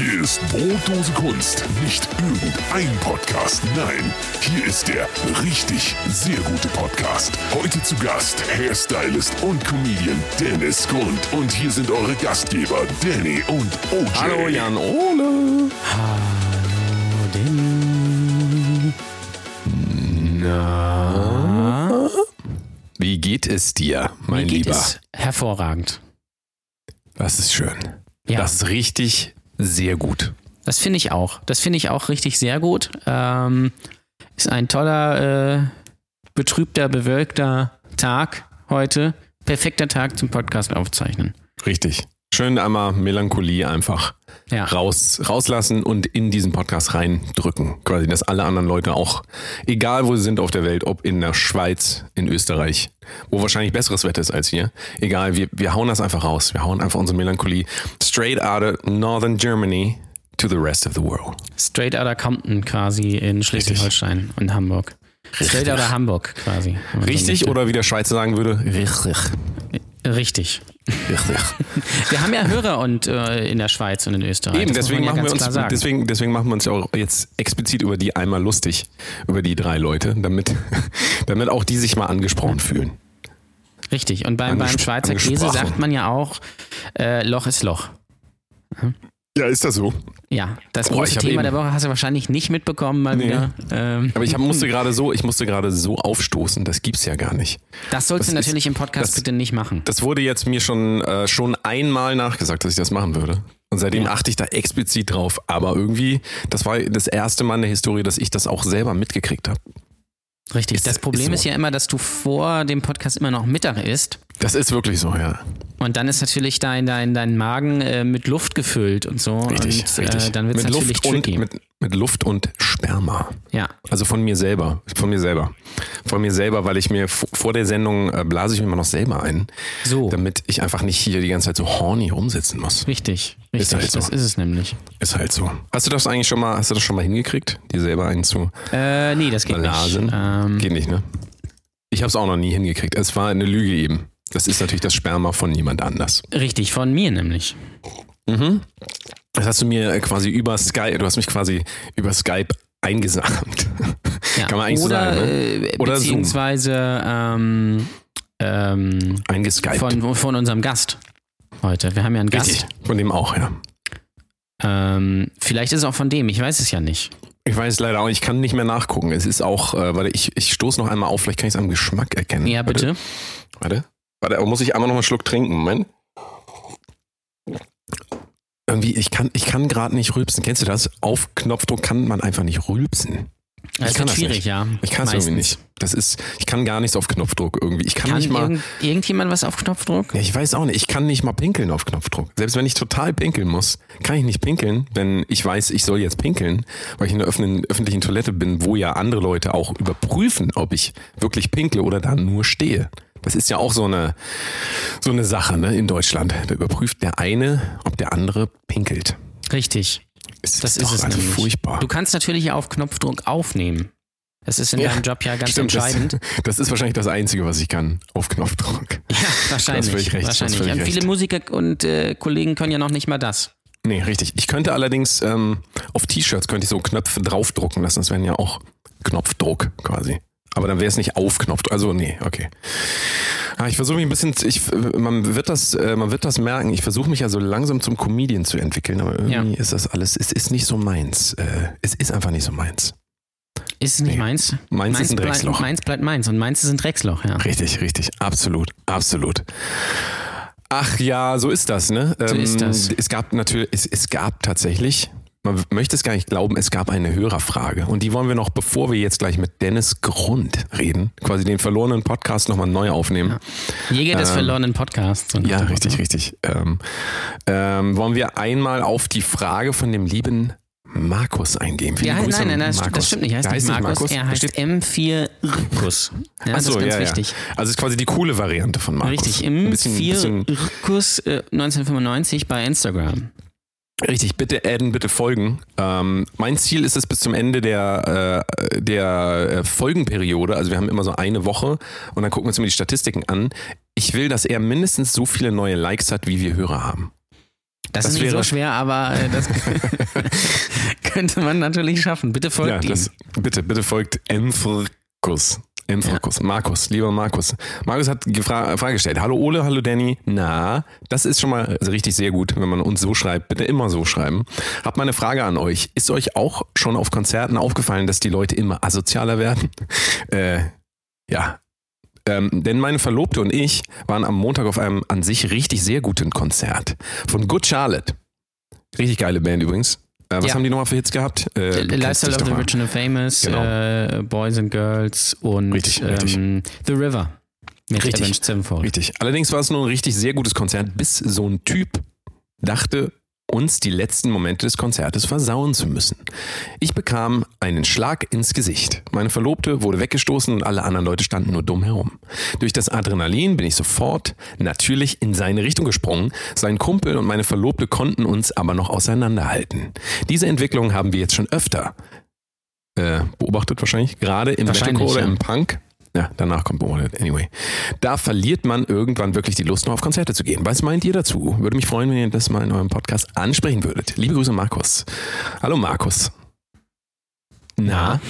Hier ist Brotdose Kunst. Nicht irgendein Podcast. Nein, hier ist der richtig sehr gute Podcast. Heute zu Gast Hairstylist und Comedian Dennis Grund. Und hier sind eure Gastgeber Danny und OJ. Hallo Jan Ole. Hallo, Danny. Na? Wie geht es dir, mein Mir geht Lieber? es hervorragend. Das ist schön. Ja. Das ist richtig sehr gut. Das finde ich auch. Das finde ich auch richtig sehr gut. Ähm, ist ein toller, äh, betrübter, bewölkter Tag heute. Perfekter Tag zum Podcast aufzeichnen. Richtig. Schön einmal Melancholie einfach Ja. raus, rauslassen und in diesen Podcast reindrücken. Quasi, dass alle anderen Leute auch, egal wo sie sind auf der Welt, ob in der Schweiz, in Österreich, wo wahrscheinlich besseres Wetter ist als hier, egal, wir, wir hauen das einfach raus. Wir hauen einfach unsere Melancholie straight out of Northern Germany to the rest of the world. Straight Outta Compton quasi in Schleswig-Holstein und Hamburg. Straight Outta Hamburg quasi. so Richtig möchte. oder wie der Schweizer sagen würde, richtig. Richtig. Richtig. Wir haben ja Hörer und äh, in der Schweiz und in Österreich. Eben, deswegen man machen, ja wir uns, deswegen, deswegen machen wir uns ja auch jetzt explizit über die einmal lustig, über die drei Leute, damit, damit auch die sich mal angesprochen fühlen. Richtig. Und beim, beim Schweizer Käse sagt man ja auch, äh, Loch ist Loch. Ja, ist das so? Ja, das Boah, große Thema eben- der Woche hast du wahrscheinlich nicht mitbekommen mal Nee. wieder. Ähm, Aber ich hab, musste gerade so, ich musste gerade so aufstoßen, das gibt's ja gar nicht. das sollst das du ist- natürlich im Podcast das- bitte nicht machen. Das wurde jetzt mir schon, äh, schon einmal nachgesagt, dass ich das machen würde. Und seitdem Ja. achte ich da explizit drauf. Aber irgendwie, das war das erste Mal in der Historie, dass ich das auch selber mitgekriegt habe. Richtig. ist- das Problem ist ist, so. ja immer, dass du vor dem Podcast immer noch Mittag isst. Das ist wirklich so, ja. Und dann ist natürlich dein, dein, dein Magen äh, mit Luft gefüllt und so. Richtig, und richtig. Äh, dann wird es mit natürlich Luft tricky. und mit, mit Luft und Sperma. ja. Also von mir selber. Von mir selber. Von mir selber, weil ich mir vor der Sendung äh, blase ich mir immer noch selber ein, So. damit ich einfach nicht hier die ganze Zeit so horny rumsitzen muss. Richtig. Richtig. Ist halt so. Das ist es nämlich. Ist halt so. Hast du das eigentlich schon mal, hast du das schon mal hingekriegt, dir selber einzu Äh, nee, das geht blasen? nicht. Ähm, Geht nicht, ne? Ich habe es auch noch nie hingekriegt. Es war eine Lüge eben. Das ist natürlich das Sperma von jemand anders. richtig, von mir nämlich. Mhm. Das hast du mir quasi über Skype, du hast mich quasi über Skype eingesamt. Ja. Kann man eigentlich so Oder, sagen, ne? äh, Oder beziehungsweise ähm, ähm, Eingeskypt. von, von unserem Gast heute. Wir haben ja einen Richtig. Gast. Von dem auch, ja. Ähm, vielleicht ist es auch von dem, ich weiß es ja nicht. Ich weiß leider auch, ich kann nicht mehr nachgucken. Es ist auch, äh, warte, ich, ich stoße noch einmal auf, vielleicht kann ich es am Geschmack erkennen. Ja, bitte. Warte, warte, warte aber muss ich einmal noch einen Schluck trinken. Moment. Irgendwie, ich kann, ich kann gerade nicht rülpsen. Kennst du das? Auf Knopfdruck kann man einfach nicht rülpsen. Das kann wird das schwierig, nicht. ja. Ich kann es irgendwie nicht. Das ist, ich kann gar nichts auf Knopfdruck irgendwie. Ich kann, Kann nicht mal. irgend, irgendjemand was auf Knopfdruck? Ja, ich weiß auch nicht. Ich kann nicht mal pinkeln auf Knopfdruck. Selbst wenn ich total pinkeln muss, kann ich nicht pinkeln, wenn ich weiß, ich soll jetzt pinkeln, weil ich in der öffentlichen Toilette bin, wo ja andere Leute auch überprüfen, ob ich wirklich pinkle oder da nur stehe. Das ist ja auch so eine, so eine Sache ne, in Deutschland. Da überprüft der eine, ob der andere pinkelt. Richtig. Es Das ist, ist doch es also nämlich. furchtbar. Du kannst natürlich auf Knopfdruck aufnehmen. Das ist in Ja, deinem Job ja ganz Stimmt, entscheidend. Das, das ist wahrscheinlich das Einzige, was ich kann, auf Knopfdruck. Ja, wahrscheinlich. völlig recht, wahrscheinlich. Und viele. Musiker und äh, Kollegen können ja noch nicht mal das. Nee, richtig. Ich könnte allerdings ähm, auf T-Shirts könnte ich so Knöpfe draufdrucken lassen. Das wären ja auch Knopfdruck quasi. Aber dann wäre es nicht auf Knopfdruck. Also nee, okay. Ah, ich versuche mich ein bisschen, ich, man wird das, äh, man wird das merken. Ich versuche mich ja so langsam zum Comedian zu entwickeln, aber irgendwie ist das alles, es ist nicht so meins. Äh, es ist einfach nicht so meins. Ist es nicht Nee. meins? Meins ist ein bleibt, Drecksloch. meins bleibt meins und meins ist ein Drecksloch, ja. Richtig, richtig, absolut, absolut. Ach ja, so ist das, ne? So ist das. Es gab natürlich, es, es gab tatsächlich, man möchte es gar nicht glauben, es gab eine Hörerfrage. Und die wollen wir noch, bevor wir jetzt gleich mit Dennis Grund reden, quasi den verlorenen Podcast nochmal neu aufnehmen. Jäger des Ähm, verlorenen Podcasts. Ja, richtig, richtig. Ähm, ähm, wollen wir einmal auf die Frage von dem lieben Markus eingehen? Viele Ja, nein, Grüße nein, nein, das, stimmt- Markus. das stimmt nicht. Er heißt Der nicht nicht Markus, er heißt steht- M4 Rickus. Ja, das Ach so, ist ganz ja, wichtig. Ja. Also ist quasi die coole Variante von Markus. Richtig, Ein bisschen- M4 bisschen- Rickus äh, 1995 bei Instagram. Richtig, bitte adden, bitte folgen. Ähm, mein Ziel ist es bis zum Ende der, äh, der äh, Folgenperiode, also wir haben immer so eine Woche und dann gucken wir uns immer die Statistiken an. Ich will, dass er mindestens so viele neue Likes hat, wie wir Hörer haben. Das, Das ist nicht so schwer, aber äh, das könnte man natürlich schaffen. Bitte folgt Ja, das, bitte, bitte folgt Enfrkus. Enfrkus. Markus, lieber Markus. Markus hat die Fra Frage gestellt. Hallo Ole, hallo Danny. Na, das ist schon mal richtig sehr gut, wenn man uns so schreibt. Bitte immer so schreiben. Hab mal eine Frage an euch. Ist euch auch schon auf Konzerten aufgefallen, dass die Leute immer asozialer werden? Äh, ja. Ähm, denn meine Verlobte und ich waren am Montag auf einem an sich richtig sehr guten Konzert von Good Charlotte. Richtig geile Band übrigens. Äh, was Ja. haben die nochmal für Hits gehabt? Äh, Lifestyle of the. Rich and the Famous, Genau. äh, Boys and Girls und Richtig, richtig. ähm, The River mit Richtig. Avenged Sevenfold. Richtig. Allerdings war es nur ein richtig sehr gutes Konzert, bis so ein Typ dachte, uns die letzten Momente des Konzertes versauen zu müssen. Ich bekam einen Schlag ins Gesicht. Meine Verlobte wurde weggestoßen und alle anderen Leute standen nur dumm herum. Durch das Adrenalin bin ich sofort natürlich in seine Richtung gesprungen. Sein Kumpel und meine Verlobte konnten uns aber noch auseinanderhalten. Diese Entwicklung haben wir jetzt schon öfter äh, beobachtet wahrscheinlich, gerade im Metalcore oder ja. im Punk. Ja, danach kommt beobachtet. Anyway. Da verliert man irgendwann wirklich die Lust, noch auf Konzerte zu gehen. Was meint ihr dazu? Würde mich freuen, wenn ihr das mal in eurem Podcast ansprechen würdet. Liebe Grüße, Markus. Hallo, Markus. Na?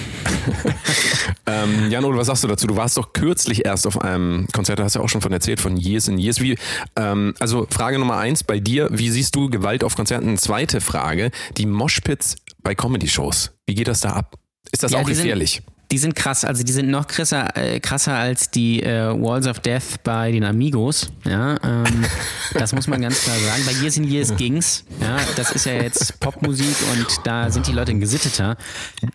ähm, Jan, oder was sagst du dazu? Du warst doch kürzlich erst auf einem Konzert, da hast du ja auch schon von erzählt, von Years in Years. Wie, ähm, also Frage Nummer eins bei dir, wie siehst du Gewalt auf Konzerten? Zweite Frage, die Moshpits bei Comedy-Shows. Wie geht das da ab? Ist das Ja, auch die sind- gefährlich? Die sind krass, also die sind noch krasser, äh, krasser als die äh, Walls of Death bei den Amigos. Ja, ähm, das muss man ganz klar sagen. Bei Years in Years ging's. Ja, das ist ja jetzt Popmusik und da sind die Leute gesitteter.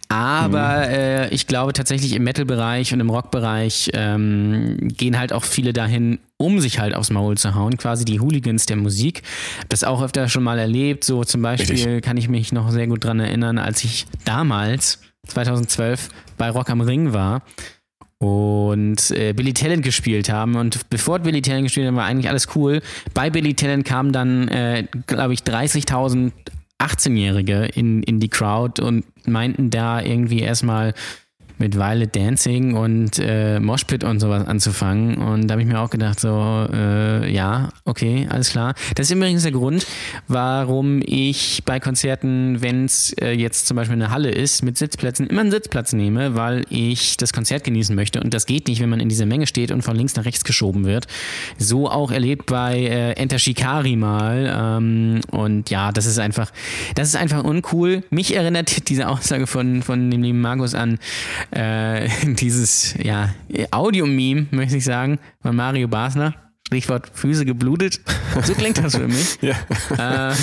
Aber äh, ich glaube tatsächlich im Metal-Bereich und im Rock-Bereich ähm, gehen halt auch viele dahin, um sich halt aufs Maul zu hauen, quasi die Hooligans der Musik. Das auch öfter schon mal erlebt. So zum Beispiel Richtig. kann ich mich noch sehr gut dran erinnern, als ich damals 2012 bei Rock am Ring war und äh, Billy Talent gespielt haben. Und bevor Billy Talent gespielt haben, war eigentlich alles cool. Bei Billy Talent kamen dann, äh, glaube ich, 30.000 18-Jährige in, in die Crowd und meinten da irgendwie erstmal mit Violet Dancing und äh, Moshpit und sowas anzufangen. Und da habe ich mir auch gedacht, so, äh, ja, okay, alles klar. Das ist übrigens der Grund, warum ich bei Konzerten, wenn es äh, jetzt zum Beispiel eine Halle ist, mit Sitzplätzen immer einen Sitzplatz nehme, weil ich das Konzert genießen möchte. Und das geht nicht, wenn man in dieser Menge steht und von links nach rechts geschoben wird. So auch erlebt bei äh, Enter Shikari mal. Ähm, und ja, das ist einfach, das ist einfach uncool. Mich erinnert diese Aussage von, von dem lieben Markus an äh, dieses ja, Audio-Meme, möchte ich sagen, von Mario Basler. Stichwort Füße geblutet. So klingt das für mich. Ja. Ähm,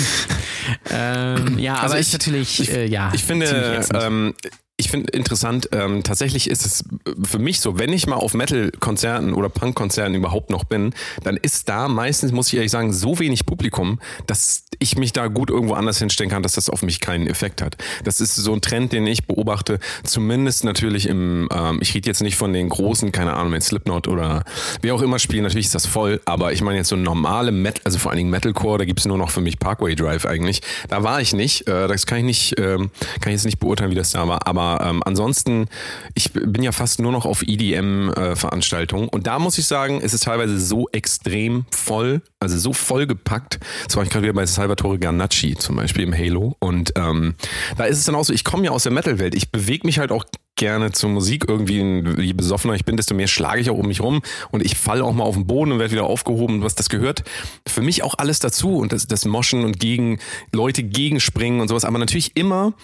ähm, ja, Also aber ich- ist natürlich, äh, ja. Ich finde, ähm, ich finde interessant, ähm, tatsächlich ist es für mich so, wenn ich mal auf Metal-Konzerten oder Punk-Konzerten überhaupt noch bin, dann ist da meistens, muss ich ehrlich sagen, so wenig Publikum, dass ich mich da gut irgendwo anders hinstellen kann, dass das auf mich keinen Effekt hat. Das ist so ein Trend, den ich beobachte, zumindest natürlich im, ähm, ich rede jetzt nicht von den großen, keine Ahnung, mit Slipknot oder wie auch immer spielen, natürlich ist das voll, aber ich meine jetzt so normale Metal, also vor allen Dingen Metalcore, da gibt es nur noch für mich Parkway Drive eigentlich. Da war ich nicht, äh, das kann ich nicht, ähm, kann ich jetzt nicht beurteilen, wie das da war, aber ähm, ansonsten, ich bin ja fast nur noch auf EDM-Veranstaltungen und da muss ich sagen, es ist teilweise so extrem voll, also so vollgepackt. Das war ich gerade wieder bei Salvatore Ganacci zum Beispiel im Halo. Und ähm, da ist es dann auch so, ich komme ja aus der Metal-Welt, ich bewege mich halt auch gerne zur Musik irgendwie, je besoffener ich bin, desto mehr schlage ich auch um mich rum. Und ich falle auch mal auf den Boden und werde wieder aufgehoben, was das gehört. Für mich auch alles dazu. Und das, das Moschen und gegen Leute gegenspringen und sowas, aber natürlich immer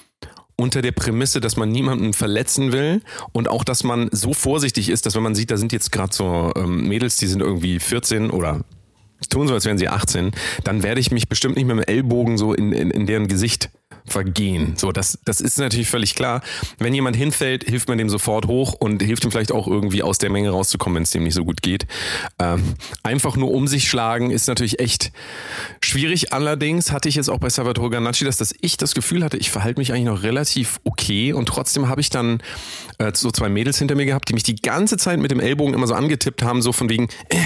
unter der Prämisse, dass man niemanden verletzen will und auch, dass man so vorsichtig ist, dass wenn man sieht, da sind jetzt gerade so ähm, Mädels, die sind irgendwie 14 oder tun so, als wären sie 18, dann werde ich mich bestimmt nicht mit dem Ellbogen so in, in, in deren Gesicht vergehen. So, das, das ist natürlich völlig klar. Wenn jemand hinfällt, hilft man dem sofort hoch und hilft ihm vielleicht auch irgendwie aus der Menge rauszukommen, wenn es dem nicht so gut geht. Ähm, einfach nur um sich schlagen ist natürlich echt schwierig. Allerdings hatte ich jetzt auch bei Salvatore Ganacci, dass das ich das Gefühl hatte, ich verhalte mich eigentlich noch relativ okay und trotzdem habe ich dann äh, so zwei Mädels hinter mir gehabt, die mich die ganze Zeit mit dem Ellbogen immer so angetippt haben, so von wegen, äh,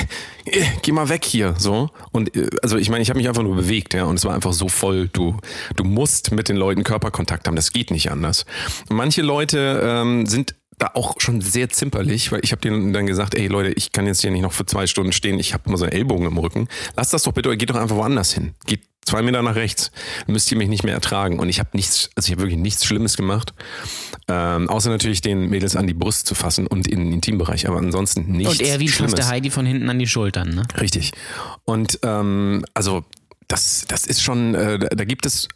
äh, geh mal weg hier, so. Und äh, also ich meine, ich habe mich einfach nur bewegt, ja, und es war einfach so voll. Du, du musst mit den Leuten Körperkontakt haben, das geht nicht anders. Manche Leute ähm, sind da auch schon sehr zimperlich, weil ich habe denen dann gesagt, ey Leute, ich kann jetzt hier nicht noch für zwei Stunden stehen, ich habe immer so einen Ellbogen im Rücken. Lasst das doch bitte, geht doch einfach woanders hin. Geht zwei Meter nach rechts, müsst ihr mich nicht mehr ertragen. Und ich habe nichts, also ich habe wirklich nichts Schlimmes gemacht. Ähm, außer natürlich den Mädels an die Brust zu fassen und in den Intimbereich, aber ansonsten nichts Und er wie Schlimmes. der Heidi von hinten an die Schultern, ne? Richtig. Und ähm, also das, das ist schon, äh, da gibt es,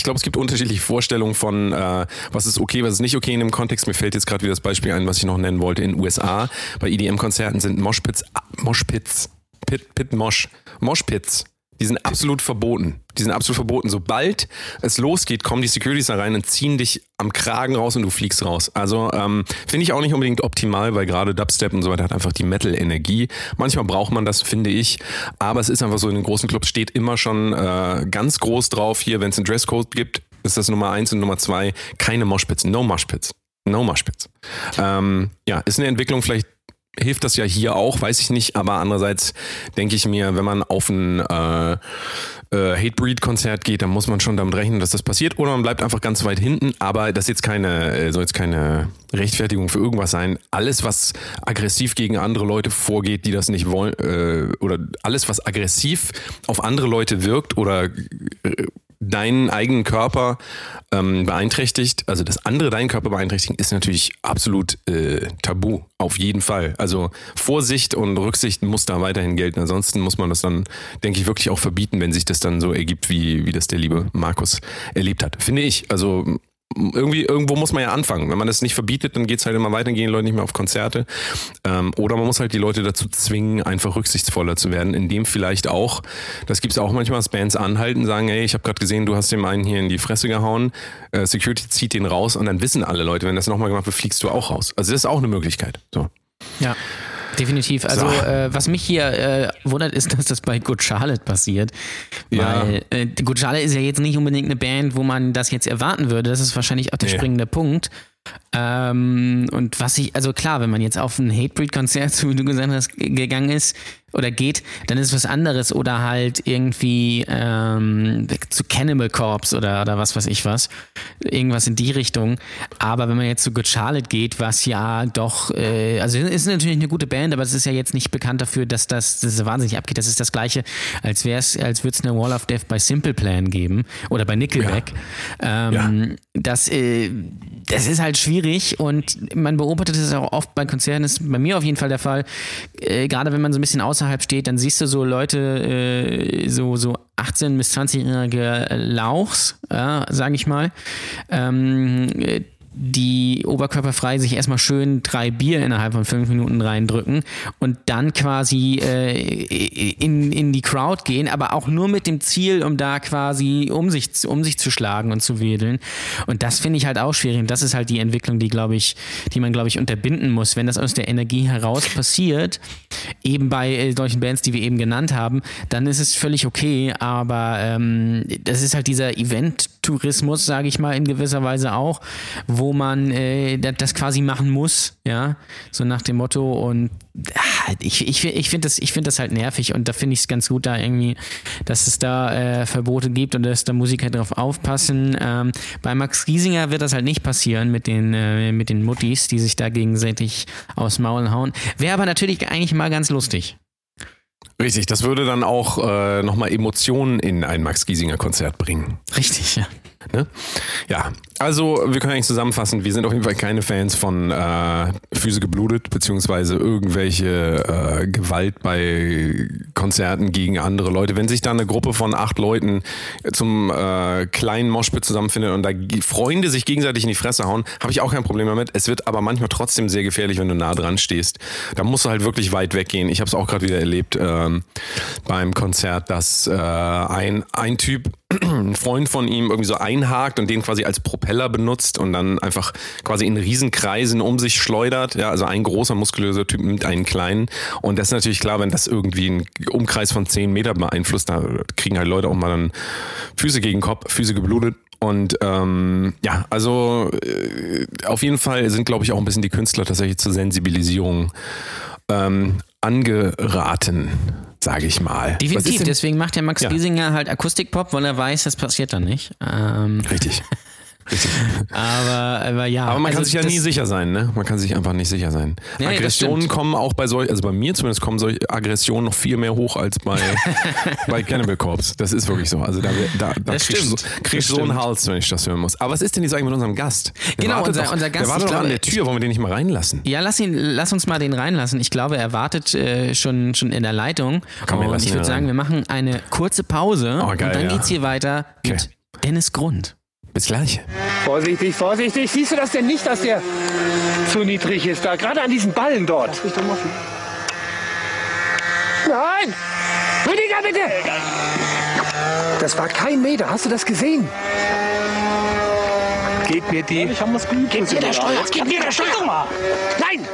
ich glaube, es gibt unterschiedliche Vorstellungen von, äh, was ist okay, was ist nicht okay in dem Kontext. Mir fällt jetzt gerade wieder das Beispiel ein, was ich noch nennen wollte. In den USA bei EDM-Konzerten sind Moshpits, ah, Moshpits, Pit, Pit Mosh, Moshpits. Die sind absolut verboten. Die sind absolut verboten. Sobald es losgeht, kommen die Securities da rein und ziehen dich am Kragen raus und du fliegst raus. Also ähm, finde ich auch nicht unbedingt optimal, weil gerade Dubstep und so weiter hat einfach die Metal-Energie. Manchmal braucht man das, finde ich. Aber es ist einfach so, in den großen Clubs steht immer schon äh, ganz groß drauf hier, wenn es einen Dresscode gibt, ist das Nummer eins und Nummer zwei, keine Moshpits, no Moshpits. No Moshpits. Ähm, ja, ist eine Entwicklung vielleicht hilft das ja hier auch, weiß ich nicht, aber andererseits denke ich mir, wenn man auf ein äh, äh, Hatebreed-Konzert geht, dann muss man schon damit rechnen, dass das passiert. Oder man bleibt einfach ganz weit hinten, aber das jetzt keine, äh, soll jetzt keine Rechtfertigung für irgendwas sein. Alles, was aggressiv gegen andere Leute vorgeht, die das nicht wollen, äh, oder alles, was aggressiv auf andere Leute wirkt oder äh, deinen eigenen Körper ähm, beeinträchtigt, also das andere deinen Körper beeinträchtigen, ist natürlich absolut äh, tabu, auf jeden Fall. Also Vorsicht und Rücksicht muss da weiterhin gelten. Ansonsten muss man das dann, denke ich, wirklich auch verbieten, wenn sich das dann so ergibt, wie, wie das der liebe Markus erlebt hat. Finde ich. Also irgendwie, irgendwo muss man ja anfangen. Wenn man das nicht verbietet, dann geht es halt immer weiter, gehen die Leute nicht mehr auf Konzerte. Ähm, oder man muss halt die Leute dazu zwingen, einfach rücksichtsvoller zu werden, indem vielleicht auch, das gibt es auch manchmal, dass Bands anhalten, sagen, hey, ich habe gerade gesehen, du hast dem einen hier in die Fresse gehauen, äh, Security zieht den raus und dann wissen alle Leute, wenn das nochmal gemacht wird, fliegst du auch raus. Also das ist auch eine Möglichkeit. So. Ja. Definitiv. Also, So. äh, was mich hier äh, wundert, ist, dass das bei Good Charlotte passiert. Ja. Weil äh, Good Charlotte ist ja jetzt nicht unbedingt eine Band, wo man das jetzt erwarten würde. Das ist wahrscheinlich auch der Nee. springende Punkt. Ähm, und was ich, also klar, wenn man jetzt auf ein Hatebreed-Konzert, so wie du gesagt hast, gegangen ist oder geht, dann ist es was anderes oder halt irgendwie ähm, zu Cannibal Corpse oder, oder was weiß ich was. Irgendwas in die Richtung. Aber wenn man jetzt zu Good Charlotte geht, was ja doch, äh, also ist natürlich eine gute Band, aber es ist ja jetzt nicht bekannt dafür, dass das, dass es wahnsinnig abgeht. Das ist das gleiche, als wäre es, als würde es eine Wall of Death bei Simple Plan geben oder bei Nickelback. Ähm, das, äh, das ist halt schwierig und man beobachtet es auch oft bei Konzerten, das ist bei mir auf jeden Fall der Fall. Äh, gerade wenn man so ein bisschen außerhalb steht, dann siehst du so Leute, äh, so, so 18- bis 20-jährige Lauchs, ja, sage ich mal, ähm, äh, die oberkörperfrei sich erstmal schön drei Bier innerhalb von fünf Minuten reindrücken und dann quasi äh, in, in die Crowd gehen, aber auch nur mit dem Ziel, um da quasi um sich, zu- um sich zu schlagen und zu wedeln. Und das finde ich halt auch schwierig. Und das ist halt die Entwicklung, die, glaube ich, die man, glaube ich, unterbinden muss. Wenn das aus der Energie heraus passiert, eben bei äh, solchen Bands, die wir eben genannt haben, dann ist es völlig okay. Aber ähm, das ist halt dieser Event-Tourismus, sage ich mal, in gewisser Weise auch, wo man äh, das, quasi machen muss, ja, so nach dem Motto. Und ah, ich, ich, ich finde das, ich find das halt nervig und da finde ich es ganz gut, da irgendwie, dass es da äh, Verbote gibt und dass da Musiker drauf aufpassen. Ähm, bei Max Giesinger wird das halt nicht passieren mit den, äh, mit den Muttis, die sich da gegenseitig aus Maul hauen. Wäre aber natürlich eigentlich mal ganz lustig. Richtig, das würde dann auch äh, nochmal Emotionen in ein Max Giesinger Konzert bringen. Richtig, ja. Ne? Ja, also wir können eigentlich zusammenfassen, wir sind auf jeden Fall keine Fans von äh, Füße geblutet, beziehungsweise irgendwelche äh, Gewalt bei Konzerten gegen andere Leute. Wenn sich da eine Gruppe von acht Leuten zum äh, kleinen Moshpit zusammenfindet und da Freunde sich gegenseitig in die Fresse hauen, habe ich auch kein Problem damit. Es wird aber manchmal trotzdem sehr gefährlich, wenn du nah dran stehst. Da musst du halt wirklich weit weggehen. Ich habe es auch gerade wieder erlebt ähm, beim Konzert, dass äh, ein, ein Typ ein Freund von ihm irgendwie so einhakt und den quasi als Propeller benutzt und dann einfach quasi in Riesenkreisen um sich schleudert. Ja, also ein großer muskulöser Typ nimmt einen kleinen. Und das ist natürlich klar, wenn das irgendwie einen Umkreis von 10 Meter beeinflusst, da kriegen halt Leute auch mal dann Füße gegen Kopf, Füße geblutet. Und ähm, ja, also äh, auf jeden Fall sind, glaube ich, auch ein bisschen die Künstler tatsächlich zur Sensibilisierung ähm, angeraten, sage ich mal. Definitiv, deswegen macht der Max Ja. Giesinger halt Akustikpop, weil er weiß, das passiert dann nicht. Ähm, Richtig. Aber, aber ja. Aber man kann also sich ja nie sicher sein, ne? Man kann sich einfach nicht sicher sein. Nee, Aggressionen kommen auch bei solch, also bei mir zumindest kommen solche Aggressionen noch viel mehr hoch als bei, bei Cannibal Corpse. Das ist wirklich so. Also da, da, da kriegst du so, du so einen. Hals, wenn ich das hören muss. Aber was ist denn jetzt eigentlich mit unserem Gast? Der Genau, unser- doch, unser Gast, Der ich doch an der Tür. Wollen wir den nicht mal reinlassen? Ja, lass ihn, lass uns mal den reinlassen. Ich glaube, er wartet äh, schon, schon in der Leitung. Komm, und ich würde sagen, wir machen eine kurze Pause Oh, geil, und dann ja. geht's hier weiter Okay. mit Dennis Grund. Bis gleich. Vorsichtig, vorsichtig. Siehst du das denn nicht, dass der zu niedrig ist? Da gerade an diesen Ballen dort. Nein! Rüdiger, bitte! Das war kein Meter. Hast du das gesehen? Gib mir die. Ich habe was Gib mir der Steuer. Gib mir der Steuer. Nein!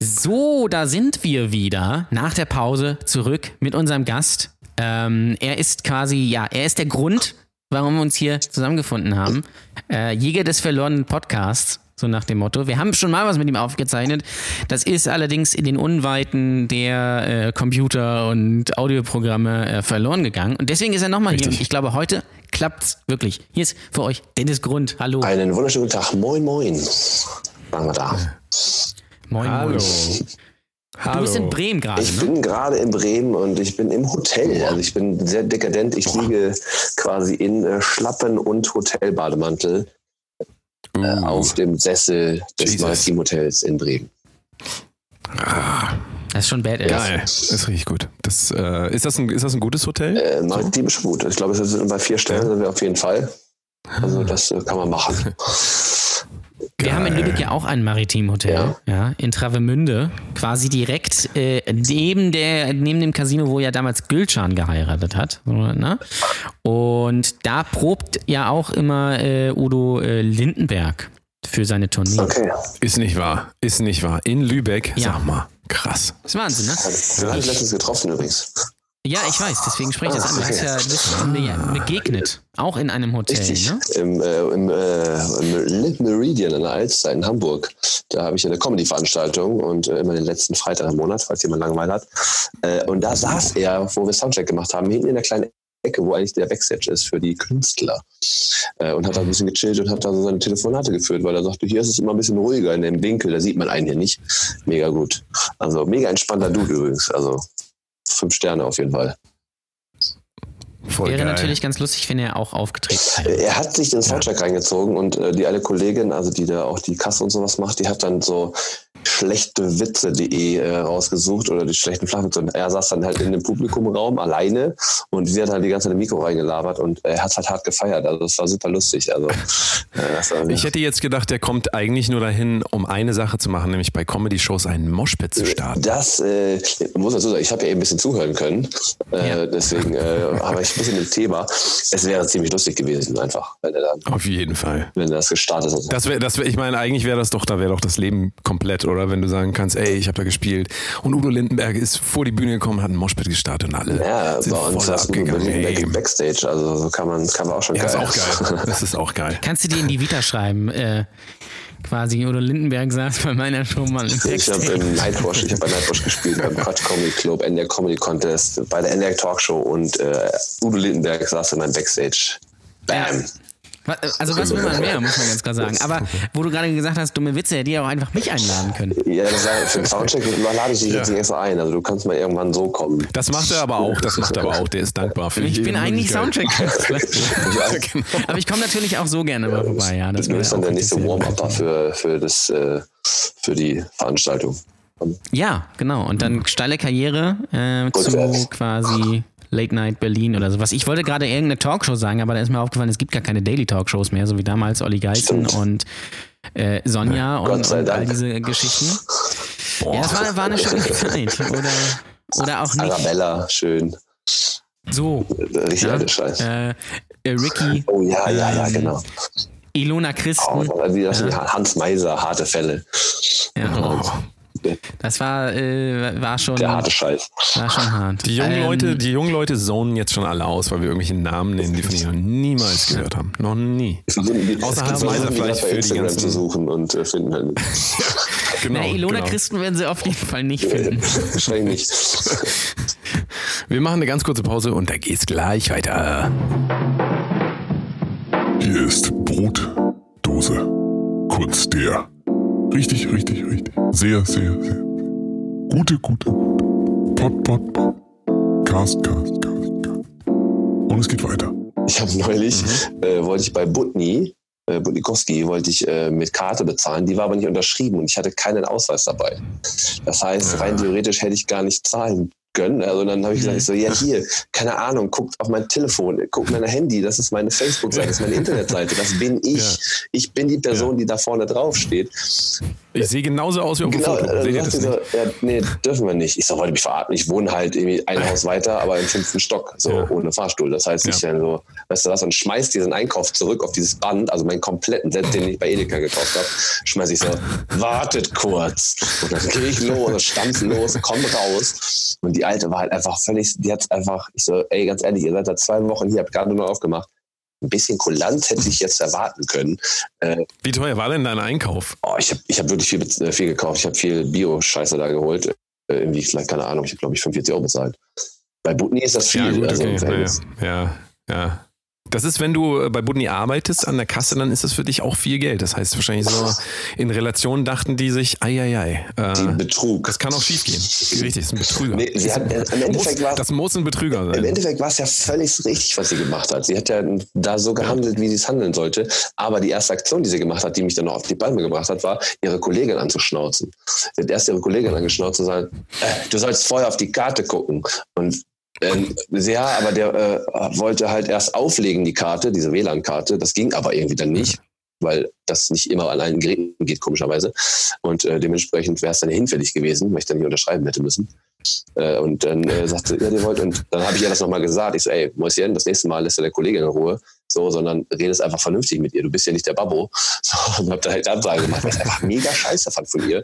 So, da sind wir wieder nach der Pause zurück mit unserem Gast. Ähm, er ist quasi, ja, er ist der Grund, warum wir uns hier zusammengefunden haben. Äh, Jäger des verlorenen Podcasts, so nach dem Motto. Wir haben schon mal was mit ihm aufgezeichnet. Das ist allerdings in den Unweiten der äh, Computer und Audioprogramme äh, verloren gegangen. Und deswegen ist er nochmal hier. Ich glaube, heute klappt's wirklich. Hier ist für euch Dennis Grund. Hallo. Einen wunderschönen guten Tag. Moin, moin. Machen wir da. Moin, Hallo. moin. Du Hallo. bist in Bremen gerade, Ich ne? bin gerade in Bremen und ich bin im Hotel. Also ich bin sehr dekadent. Ich liege quasi in äh, Schlappen und Hotelbademantel äh, Uh, auf dem Sessel des. Maritim Hotels in Bremen. Das ist schon badass. Geil. Das ist richtig gut. Das, äh, ist, das ein, ist das ein gutes Hotel? Äh, Maritim ist gut. Ich glaube, es sind bei vier Stellen sind wir auf jeden Fall. Also das äh, kann man machen. Wir haben in Lübeck ja auch ein Maritimhotel, ja. in Travemünde, quasi direkt äh, neben, der, neben dem Casino, wo ja damals Gülcan geheiratet hat. Ne? Und da probt ja auch immer äh, Udo äh, Lindenberg für seine Tournee. Okay. Ist nicht wahr. Ist nicht wahr. In Lübeck, Ja. sag mal. Krass. Das ist Wahnsinn, ne? Hatte ich letztens getroffen übrigens. Ja, ich weiß, deswegen spreche ich das an. Du hast ja du bist mir begegnet, auch in einem Hotel, Richtig. ne? Im, äh, im, äh, im Lit Meridian an der Alster in Hamburg. Da habe ich eine Comedy-Veranstaltung und äh, immer den letzten Freitag im Monat, falls jemand Langeweile hat. Äh, und da saß er, wo wir Soundcheck gemacht haben, hinten in der kleinen Ecke, wo eigentlich der Backstage ist für die Künstler. Äh, und hat da ein bisschen gechillt und hat da so seine Telefonate geführt, weil er sagte, hier ist es immer ein bisschen ruhiger in dem Winkel, da sieht man einen hier nicht. Mega gut. Also mega entspannter Dude übrigens. Also fünf Sterne auf jeden Fall. Voll Wäre geil. natürlich ganz lustig, wenn er auch aufgetreten wäre. Er hat sich den Soundtrack reingezogen und äh, die eine Kollegin, also die da auch die Kasse und sowas macht, die hat dann so schlechtewitze.de äh, rausgesucht oder die schlechten Flachwitze und er saß dann halt in dem Publikumraum alleine und sie hat halt die ganze Zeit im Mikro reingelabert und er hat halt hart gefeiert. Also das war super lustig. Also äh, das war, Ich hätte jetzt gedacht, der kommt eigentlich nur dahin, um eine Sache zu machen, nämlich bei Comedy-Shows einen Moshpit zu starten. das äh, muss dazu sagen, ich habe ja eben ein bisschen zuhören können. Äh, Ja. Deswegen äh, habe ich ein bisschen im Thema. Es wäre ziemlich lustig gewesen, einfach, wenn er dann, Auf jeden Fall. wenn er das gestartet hat. Das wäre, das wär, ich meine, eigentlich wäre das doch, da wäre doch das Leben komplett, oder? Wenn du sagen kannst, ey, ich habe da gespielt und Udo Lindenberg ist vor die Bühne gekommen, hat einen Moshpit gestartet und alle Ja, sind bei uns voll abgegangen. Back, Ey. Backstage, also so kann man, kann man auch schon Ja, geil. ist auch geil. Das ist auch geil. Kannst du dir in die Vita schreiben, äh, quasi, Udo Lindenberg saß bei meiner Show mal im Ich habe im Nightwash, ich habe bei Nightwash gespielt, beim Quatsch Comedy Club, NDR Comedy Contest, bei der NDR Talkshow und äh, Udo Lindenberg saß in meinem Backstage. Bam! Wa- Also was will man mehr, muss man ganz klar sagen. Aber wo du gerade gesagt hast, dumme Witze, hätte ja auch einfach mich einladen können. Ja, das war, für den Soundcheck lade ich dich jetzt nicht extra ein. Also du kannst mal irgendwann so kommen. Das macht er aber auch, das macht er aber auch, der ist dankbar für Ich bin eigentlich. Soundcheck-Künstler. Aber ich komme natürlich auch so gerne mal vorbei, ja. Das Du wäre bist dann der nächste Warm-Upper für, für, das, äh, für die Veranstaltung. Ja, genau. Und dann steile Karriere äh, zu quasi Late Night Berlin oder sowas. Ich wollte gerade irgendeine Talkshow sagen, aber da ist mir aufgefallen, es gibt gar keine Daily Talkshows mehr, so wie damals Olli Geißen Stimmt. und äh, Sonja und, und all diese Geschichten. Ja, das war, war eine schöne Zeit. Oder, oder auch nicht. Arabella, schön. So. Richtig Ja? alter Scheiß. Äh, äh, Ricky, Oh ja, ja, ja, ähm, genau. Ilona Oh, Christen. wie Hans Meiser, harte Fälle. Ja, Oh. Das war, äh, war, schon, Der war harte Scheiß. schon hart. Die jungen, Ähm, Leute, die jungen Leute zonen jetzt schon alle aus, weil wir irgendwelche Namen nennen, die von ihnen noch niemals gehört haben. Noch nie. Die die, Außer die Hans Meiser die vielleicht für die Instagram ganzen- zu suchen und äh, finden halt. Genau, Na, Ilona genau. Christen werden sie auf jeden Fall nicht finden. Wahrscheinlich nicht. Wir machen eine ganz kurze Pause und da geht's gleich weiter. Hier ist Brot, Hause. Kunst der richtig, richtig, richtig, sehr, sehr, sehr gute, gute, gute Pod, Pod, Pod. Cast, Cast, Cast, Cast. Und es geht weiter. Ich habe neulich, äh, wollte ich bei Butni, äh, Butnikowski, wollte ich äh, mit Karte bezahlen. Die war aber nicht unterschrieben und ich hatte keinen Ausweis dabei. Das heißt, rein theoretisch hätte ich gar nicht zahlen gönnen. Also dann habe ich gesagt, ich so, ja hier, keine Ahnung, guckt auf mein Telefon, guckt mein Handy, das ist meine Facebook-Seite, das ist meine Internetseite, das bin ich. Ja. Ich bin die Person, die da vorne drauf steht. Ich sehe genauso aus wie auf dem Genau, Foto. dann Seht ihr das so, ja, nee, dürfen wir nicht. Ich so, wollte mich verarten. Ich wohne halt irgendwie ein Haus weiter, aber im fünften Stock, so Ja. ohne Fahrstuhl. Das heißt, ich Ja. dann so, weißt du was, und schmeiß diesen Einkauf zurück auf dieses Band, also meinen kompletten Set, den ich bei Edeka gekauft habe, schmeiß ich so, wartet kurz. Und dann gehe ich los, stampfen los, komm raus. Und die Alte war halt einfach völlig, die hat einfach, ich so, ey, ganz ehrlich, ihr seid seit zwei Wochen hier, habt gerade nur aufgemacht. Ein bisschen Kulanz hätte ich jetzt erwarten können. Äh, Wie teuer war denn dein Einkauf? Oh, ich habe ich hab wirklich viel, äh, viel gekauft. Ich habe viel Bio-Scheiße da geholt. Äh, irgendwie, keine Ahnung, ich habe, glaube ich, 45 Euro bezahlt. Bei Butni ist das viel. Ja, gut, also okay. Verhältnis. Ja, ja, ja. Das ist, wenn du äh, bei Budni arbeitest an der Kasse, dann ist das für dich auch viel Geld. Das heißt wahrscheinlich so, in Relation dachten die sich, eieiei, Die äh, Betrug. das kann auch schief gehen. Richtig, das ist ein Betrüger. Nee, sie hat, äh, Im Endeffekt muss, war das muss ein Betrüger Im sein. Endeffekt war es ja völlig richtig, was sie gemacht hat. Sie hat ja da so gehandelt, wie sie es handeln sollte. Aber die erste Aktion, die sie gemacht hat, die mich dann noch auf die Palme gebracht hat, war, ihre Kollegin anzuschnauzen. Sie hat erst ihre Kollegin angeschnauzt und gesagt, äh, du sollst vorher auf die Karte gucken. Und ähm, ja, aber der äh, wollte halt erst auflegen, die Karte, diese WLAN-Karte. Das ging aber irgendwie dann nicht, weil das nicht immer an allen geht, komischerweise. Und äh, dementsprechend wäre es dann hinfällig gewesen, weil ich dann nicht unterschreiben hätte müssen. Äh, und dann äh, sagte ja, die wollt. Und dann habe ich ihr das nochmal gesagt. Ich so, ey, Mäuschen, das nächste Mal lässt du der Kollegin in Ruhe. So, sondern redest einfach vernünftig mit ihr. Du bist ja nicht der Babbo. So, und hab da halt Absage gemacht, weil ich einfach mega scheiße fand von ihr.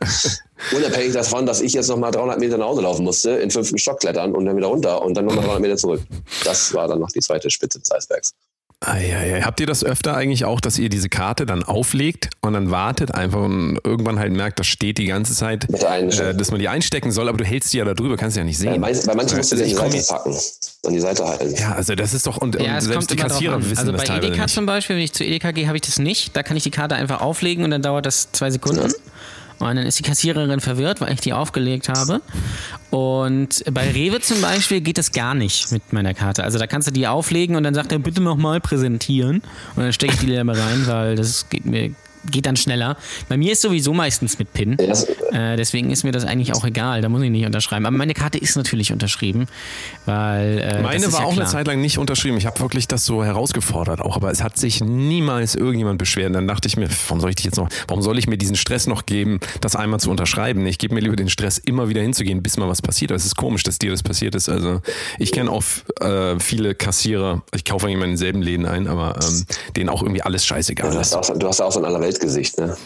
Unabhängig davon, dass ich jetzt nochmal 300 Meter nach Hause laufen musste, in fünften Stock klettern und dann wieder runter und dann nochmal 300 Meter zurück. Das war dann noch die zweite Spitze des Eisbergs. Eieiei. Habt ihr das öfter eigentlich auch, dass ihr diese Karte dann auflegt und dann wartet einfach und irgendwann halt merkt, das steht die ganze Zeit, äh, dass man die einstecken soll, aber du hältst die ja da drüber, kannst sie ja nicht Bei, sehen. manchen- bei manchen musst du Also die Seite packen, an die Seite halten. Ja, also das ist doch, und, Ja, und selbst die Kassierer wissen Also das bei teilweise Edeka nicht. zum Beispiel, wenn ich zu Edeka gehe, habe ich das nicht. Da kann ich die Karte einfach auflegen und dann dauert das zwei Sekunden. Und dann ist die Kassiererin verwirrt, weil ich die aufgelegt habe. Und bei Rewe zum Beispiel geht das gar nicht mit meiner Karte. Also da kannst du die auflegen und dann sagt er, bitte nochmal präsentieren. Und dann stecke ich die mal rein, weil das geht mir geht dann schneller. Bei mir ist sowieso meistens mit PIN. Ja, Äh, deswegen ist mir das eigentlich auch egal. Da muss ich nicht unterschreiben. Aber meine Karte ist natürlich unterschrieben, weil äh, Meine war ja auch klar. eine Zeit lang nicht unterschrieben. Ich habe wirklich das so herausgefordert auch, aber es hat sich niemals irgendjemand beschwert. Und dann dachte ich mir, warum soll ich dich jetzt noch, warum soll ich mir diesen Stress noch geben, das einmal zu unterschreiben? Ich gebe mir lieber den Stress, immer wieder hinzugehen, bis mal was passiert. Es ist komisch, dass dir das passiert ist. Also ich kenne auch äh, viele Kassierer, ich kaufe eigentlich immer in denselben Läden ein, aber ähm, denen auch irgendwie alles scheißegal Du ist. hast, auch, du hast auch so ein Allerweltgesicht, ne?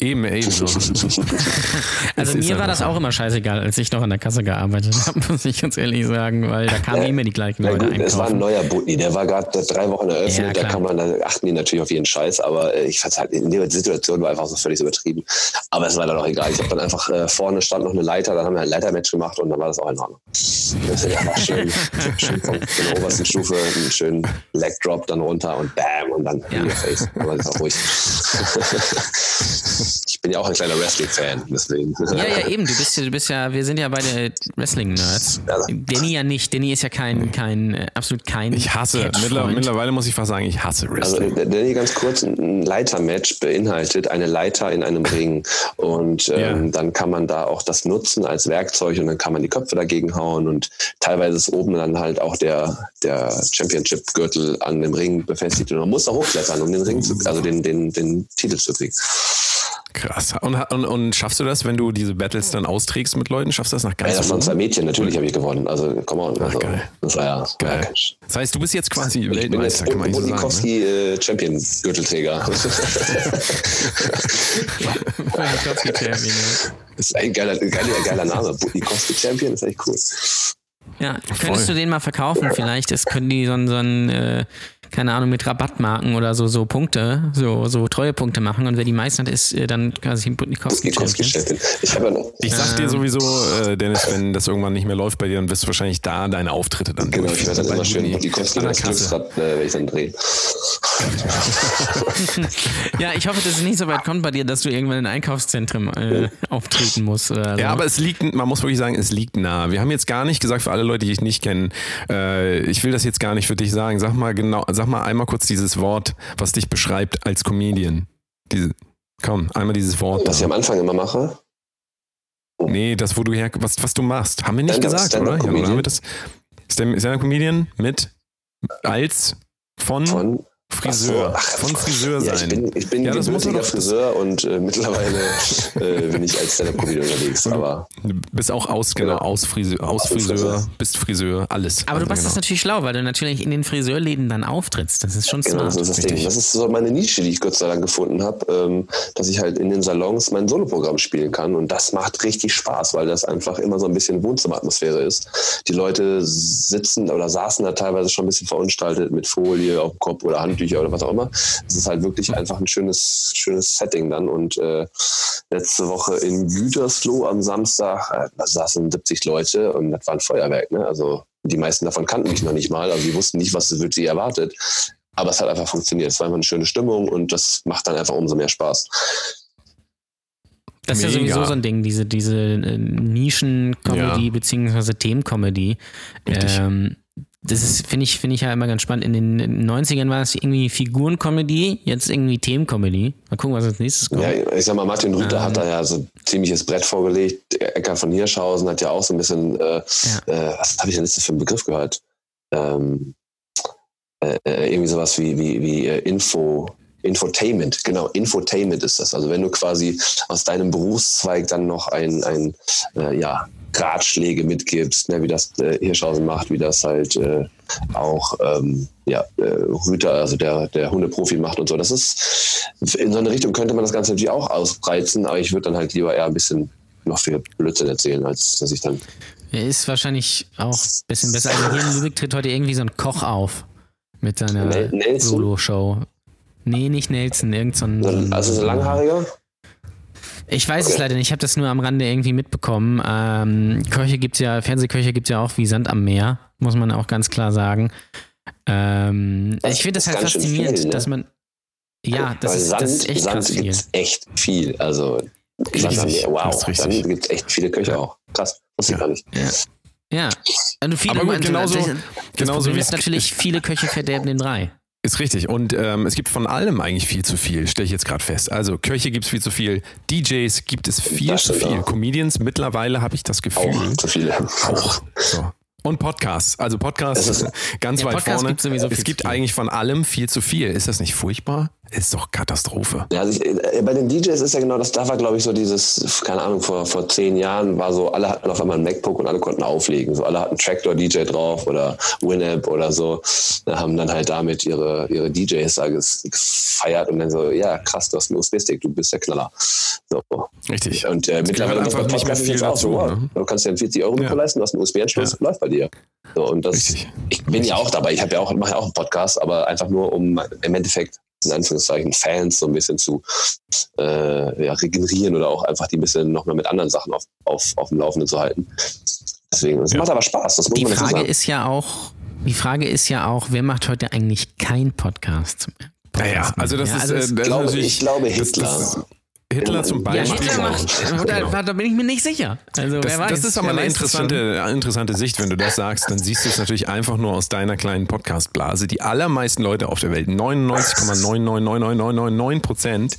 Eben, eben so. Also mir war das auch immer scheißegal, als ich noch an der Kasse gearbeitet habe, muss ich ganz ehrlich sagen, weil da kamen immer die gleichen Leute gut, es war ein einkaufen. neuer Butni, der war gerade drei Wochen eröffnet, Ja, da kann man, da achten die natürlich auf jeden Scheiß, aber äh, ich fand halt in der Situation war einfach so völlig übertrieben. Aber es war dann auch egal. Ich habe dann einfach äh, vorne stand noch eine Leiter, dann haben wir ein Leitermatch gemacht und dann war das auch in Ordnung. Das einfach schön, schön von, der obersten Stufe einen schönen Leg Drop dann runter und bam und dann in your face. Aber das ist auch ruhig. Ich bin ja auch ein kleiner Wrestling-Fan, deswegen. Ja, ja, eben. Du bist ja, du bist ja, wir sind ja beide Wrestling-Nerds. Danny ja nicht. Danny ist ja kein, kein, äh, absolut kein. Ich hasse, mittler, mittlerweile muss ich fast sagen, ich hasse Also, Wrestling. der- der ganz kurz, ein Leitermatch beinhaltet eine Leiter in einem Ring. Und ähm, Ja. dann kann man da auch das nutzen als Werkzeug und dann kann man die Köpfe dagegen hauen. Und teilweise ist oben dann halt auch der, der Championship-Gürtel an dem Ring befestigt. Und man muss da hochklettern, um den Ring zu, also den, den, den Titel zu kriegen. Krass. Und, und, und schaffst du das, wenn du diese Battles dann austrägst mit Leuten? Schaffst du das nach Ja, ganz das waren oben? zwei Mädchen, natürlich habe ich gewonnen. Also, come on. Also, geil. das war ja Geil. Ja, Das heißt, du bist jetzt quasi ich bin jetzt Weltmeister, kann man nicht so sagen. Ne? Äh, Champion-Gürtelträger. Champion, ja. Das ist ein geiler, geiler, geiler Name. Budnikowski Champion ist echt cool. Ja, könntest du den mal verkaufen vielleicht? Das können die so, ein- so ein äh, keine Ahnung, mit Rabattmarken oder so, so Punkte, so, so Treuepunkte machen und wer die meisten hat, ist äh, dann quasi Budnikowski-Champion. Ich, ja ich sag dir sowieso, äh, Dennis, wenn das irgendwann nicht mehr läuft bei dir, dann wirst du wahrscheinlich da deine Auftritte dann Genau, ich werde dann immer schön Budnikowski das Glücksrad, äh, wenn ich dann drehe. ja, ich hoffe, dass es nicht so weit kommt bei dir, dass du irgendwann in Einkaufszentren äh, auftreten musst. Oder so. Ja, aber es liegt, man muss wirklich sagen, es liegt nah. Wir haben jetzt gar nicht gesagt, für alle Leute, die ich nicht kenne, äh, ich will das jetzt gar nicht für dich sagen. Sag mal genau, sag mal einmal kurz dieses Wort, was dich beschreibt als Comedian. Diese, komm, einmal dieses Wort. Was ich am Anfang immer mache? Nee, das, wo du her, was, was du machst. Haben wir nicht Stand-up- gesagt, oder? Ja, oder haben wir das? Stand-up-Comedian mit, als, von, Von Friseur. Ach so, ach, von Friseur Ja, sein. ich bin, ich bin Ja, das gebürtiger Friseur und äh, mittlerweile äh, bin ich als Stand-Up-Comedian unterwegs. Aber Du bist auch aus, genau, Genau. aus Friseur, aus Friseur. Friseur, bist Friseur, alles. Aber du machst das genau. natürlich schlau, weil du natürlich in den Friseurläden dann auftrittst. Das ist schon genau, smart. so ist das. Ding. Das ist so meine Nische, die ich Gott sei Dank gefunden habe, ähm, dass ich halt in den Salons mein Soloprogramm spielen kann. Und das macht richtig Spaß, weil das einfach immer so ein bisschen Wohnzimmeratmosphäre ist. Die Leute sitzen oder saßen da teilweise schon ein bisschen verunstaltet mit Folie auf dem Kopf oder Handtücher oder was auch immer. Es ist halt wirklich einfach ein schönes, schönes Setting dann. Und äh, letzte Woche in Gütersloh am Samstag, äh, da saßen 70 Leute und das war ein Feuerwerk. Ne? Also die meisten davon kannten mich noch nicht mal, also die wussten nicht, was wird sie erwartet. Aber es hat einfach funktioniert. Es war einfach eine schöne Stimmung und das macht dann einfach umso mehr Spaß. Das ist ja Mega. sowieso so ein Ding, diese, diese äh, Nischen-Comedy Ja. beziehungsweise Themen-Comedy. Ähm, das ist, finde ich, finde ich ja immer ganz spannend. In den 90ern war es irgendwie Figuren-Comedy, jetzt irgendwie Themen-Comedy. Mal gucken, was als nächstes kommt. Ja, ich sag mal, Martin Rüther Ähm. hat da ja so ein ziemliches Brett vorgelegt. Ecker von Hirschhausen hat ja auch so ein bisschen, äh, äh, was habe ich denn letztes für einen Begriff gehört? Ähm, äh, äh, irgendwie sowas wie, wie, wie äh, Info, Infotainment, genau, Infotainment ist das. Also wenn du quasi aus deinem Berufszweig dann noch ein, ein äh, ja, Ratschläge mitgibst, ne, wie das äh, Hirschhausen macht, wie das halt äh, auch ähm, ja, äh, Rüter, also der, der Hundeprofi macht und so. Das ist in so eine Richtung könnte man das Ganze natürlich auch ausreizen, aber ich würde dann halt lieber eher ein bisschen noch viel Blödsinn erzählen, als dass ich dann. Er ist wahrscheinlich auch ein bisschen besser. Also hier in Lübeck tritt heute irgendwie so ein Koch auf mit seiner? Solo-Show. Nee, nicht Nelson, irgend so ein, So, also so langhaariger? Ich weiß es Okay. leider nicht, ich habe das nur am Rande irgendwie mitbekommen. Ähm, Köche gibt's ja, Fernsehköche gibt's ja auch wie Sand am Meer, muss man auch ganz klar sagen. Ähm, Das ich finde das ist halt faszinierend, viel, ne? dass man. Ja, das Weil ist, Sand, das ist echt Sand krass viel. gibt's echt viel. Also Sand am Meer, Das wow, ist richtig. dann gibt es echt viele Köche auch. Krass, wusste ich Ja. gar nicht. Ja. Und viele, Aber gut, also, genauso- das, genauso das Problem wie ist es- natürlich, viele Köche verderben den Brei. Ist richtig. Und ähm, es gibt von allem eigentlich viel zu viel, stelle ich jetzt gerade fest. Also Köche gibt es viel zu viel, DJs gibt es viel Das zu viel, auch. Comedians mittlerweile habe ich das Gefühl. Auch zu viele. Auch. So. Und Podcasts. Also Podcasts Es ist- ganz Ja, weit Podcasts vorne. gibt's sowieso viel es gibt viel. eigentlich von allem viel zu viel. Ist das nicht furchtbar? Ist doch Katastrophe. Ja, also ich, äh, bei den DJs ist ja genau das, da war glaube ich so dieses, keine Ahnung, vor, vor zehn Jahren war so, alle hatten auf einmal ein MacBook und alle konnten auflegen. So alle hatten Tractor-DJ drauf oder Winamp oder so. Da haben dann halt damit ihre, ihre DJs da gefeiert und dann so, ja krass, du hast einen USB-Stick, du bist der Knaller. So. Richtig. Und äh, mittlerweile einfach nicht mehr viel so, dazu, wow, ne? Du kannst dir einen 40 Euro Ja. leisten, du hast einen USB-Anschluss, Ja. läuft bei dir. So, und das, Richtig. ich bin ja auch dabei. Ich habe ja auch, mache ja auch einen Podcast, aber einfach nur, um im Endeffekt in Anführungszeichen Fans so ein bisschen zu äh, ja, regenerieren oder auch einfach die ein bisschen nochmal mit anderen Sachen auf, auf, auf dem Laufenden zu halten. Deswegen, es Ja. macht aber Spaß, das muss Die man Frage sagen. ist ja auch, die Frage ist ja auch, wer macht heute eigentlich kein Podcast? Naja, also das Ja, ist, also äh, das- das ist glaube- ich glaube das- Hitler. Das, Hitler zum Ja, Ja, Beispiel. Hitler macht, da, Genau. da bin ich mir nicht sicher. Also Das, wer weiß. das ist aber eine interessante, interessante Sicht, wenn du das sagst, dann siehst du es natürlich einfach nur aus deiner kleinen Podcast-Blase. Die allermeisten Leute auf der Welt, 99,9999999 Prozent,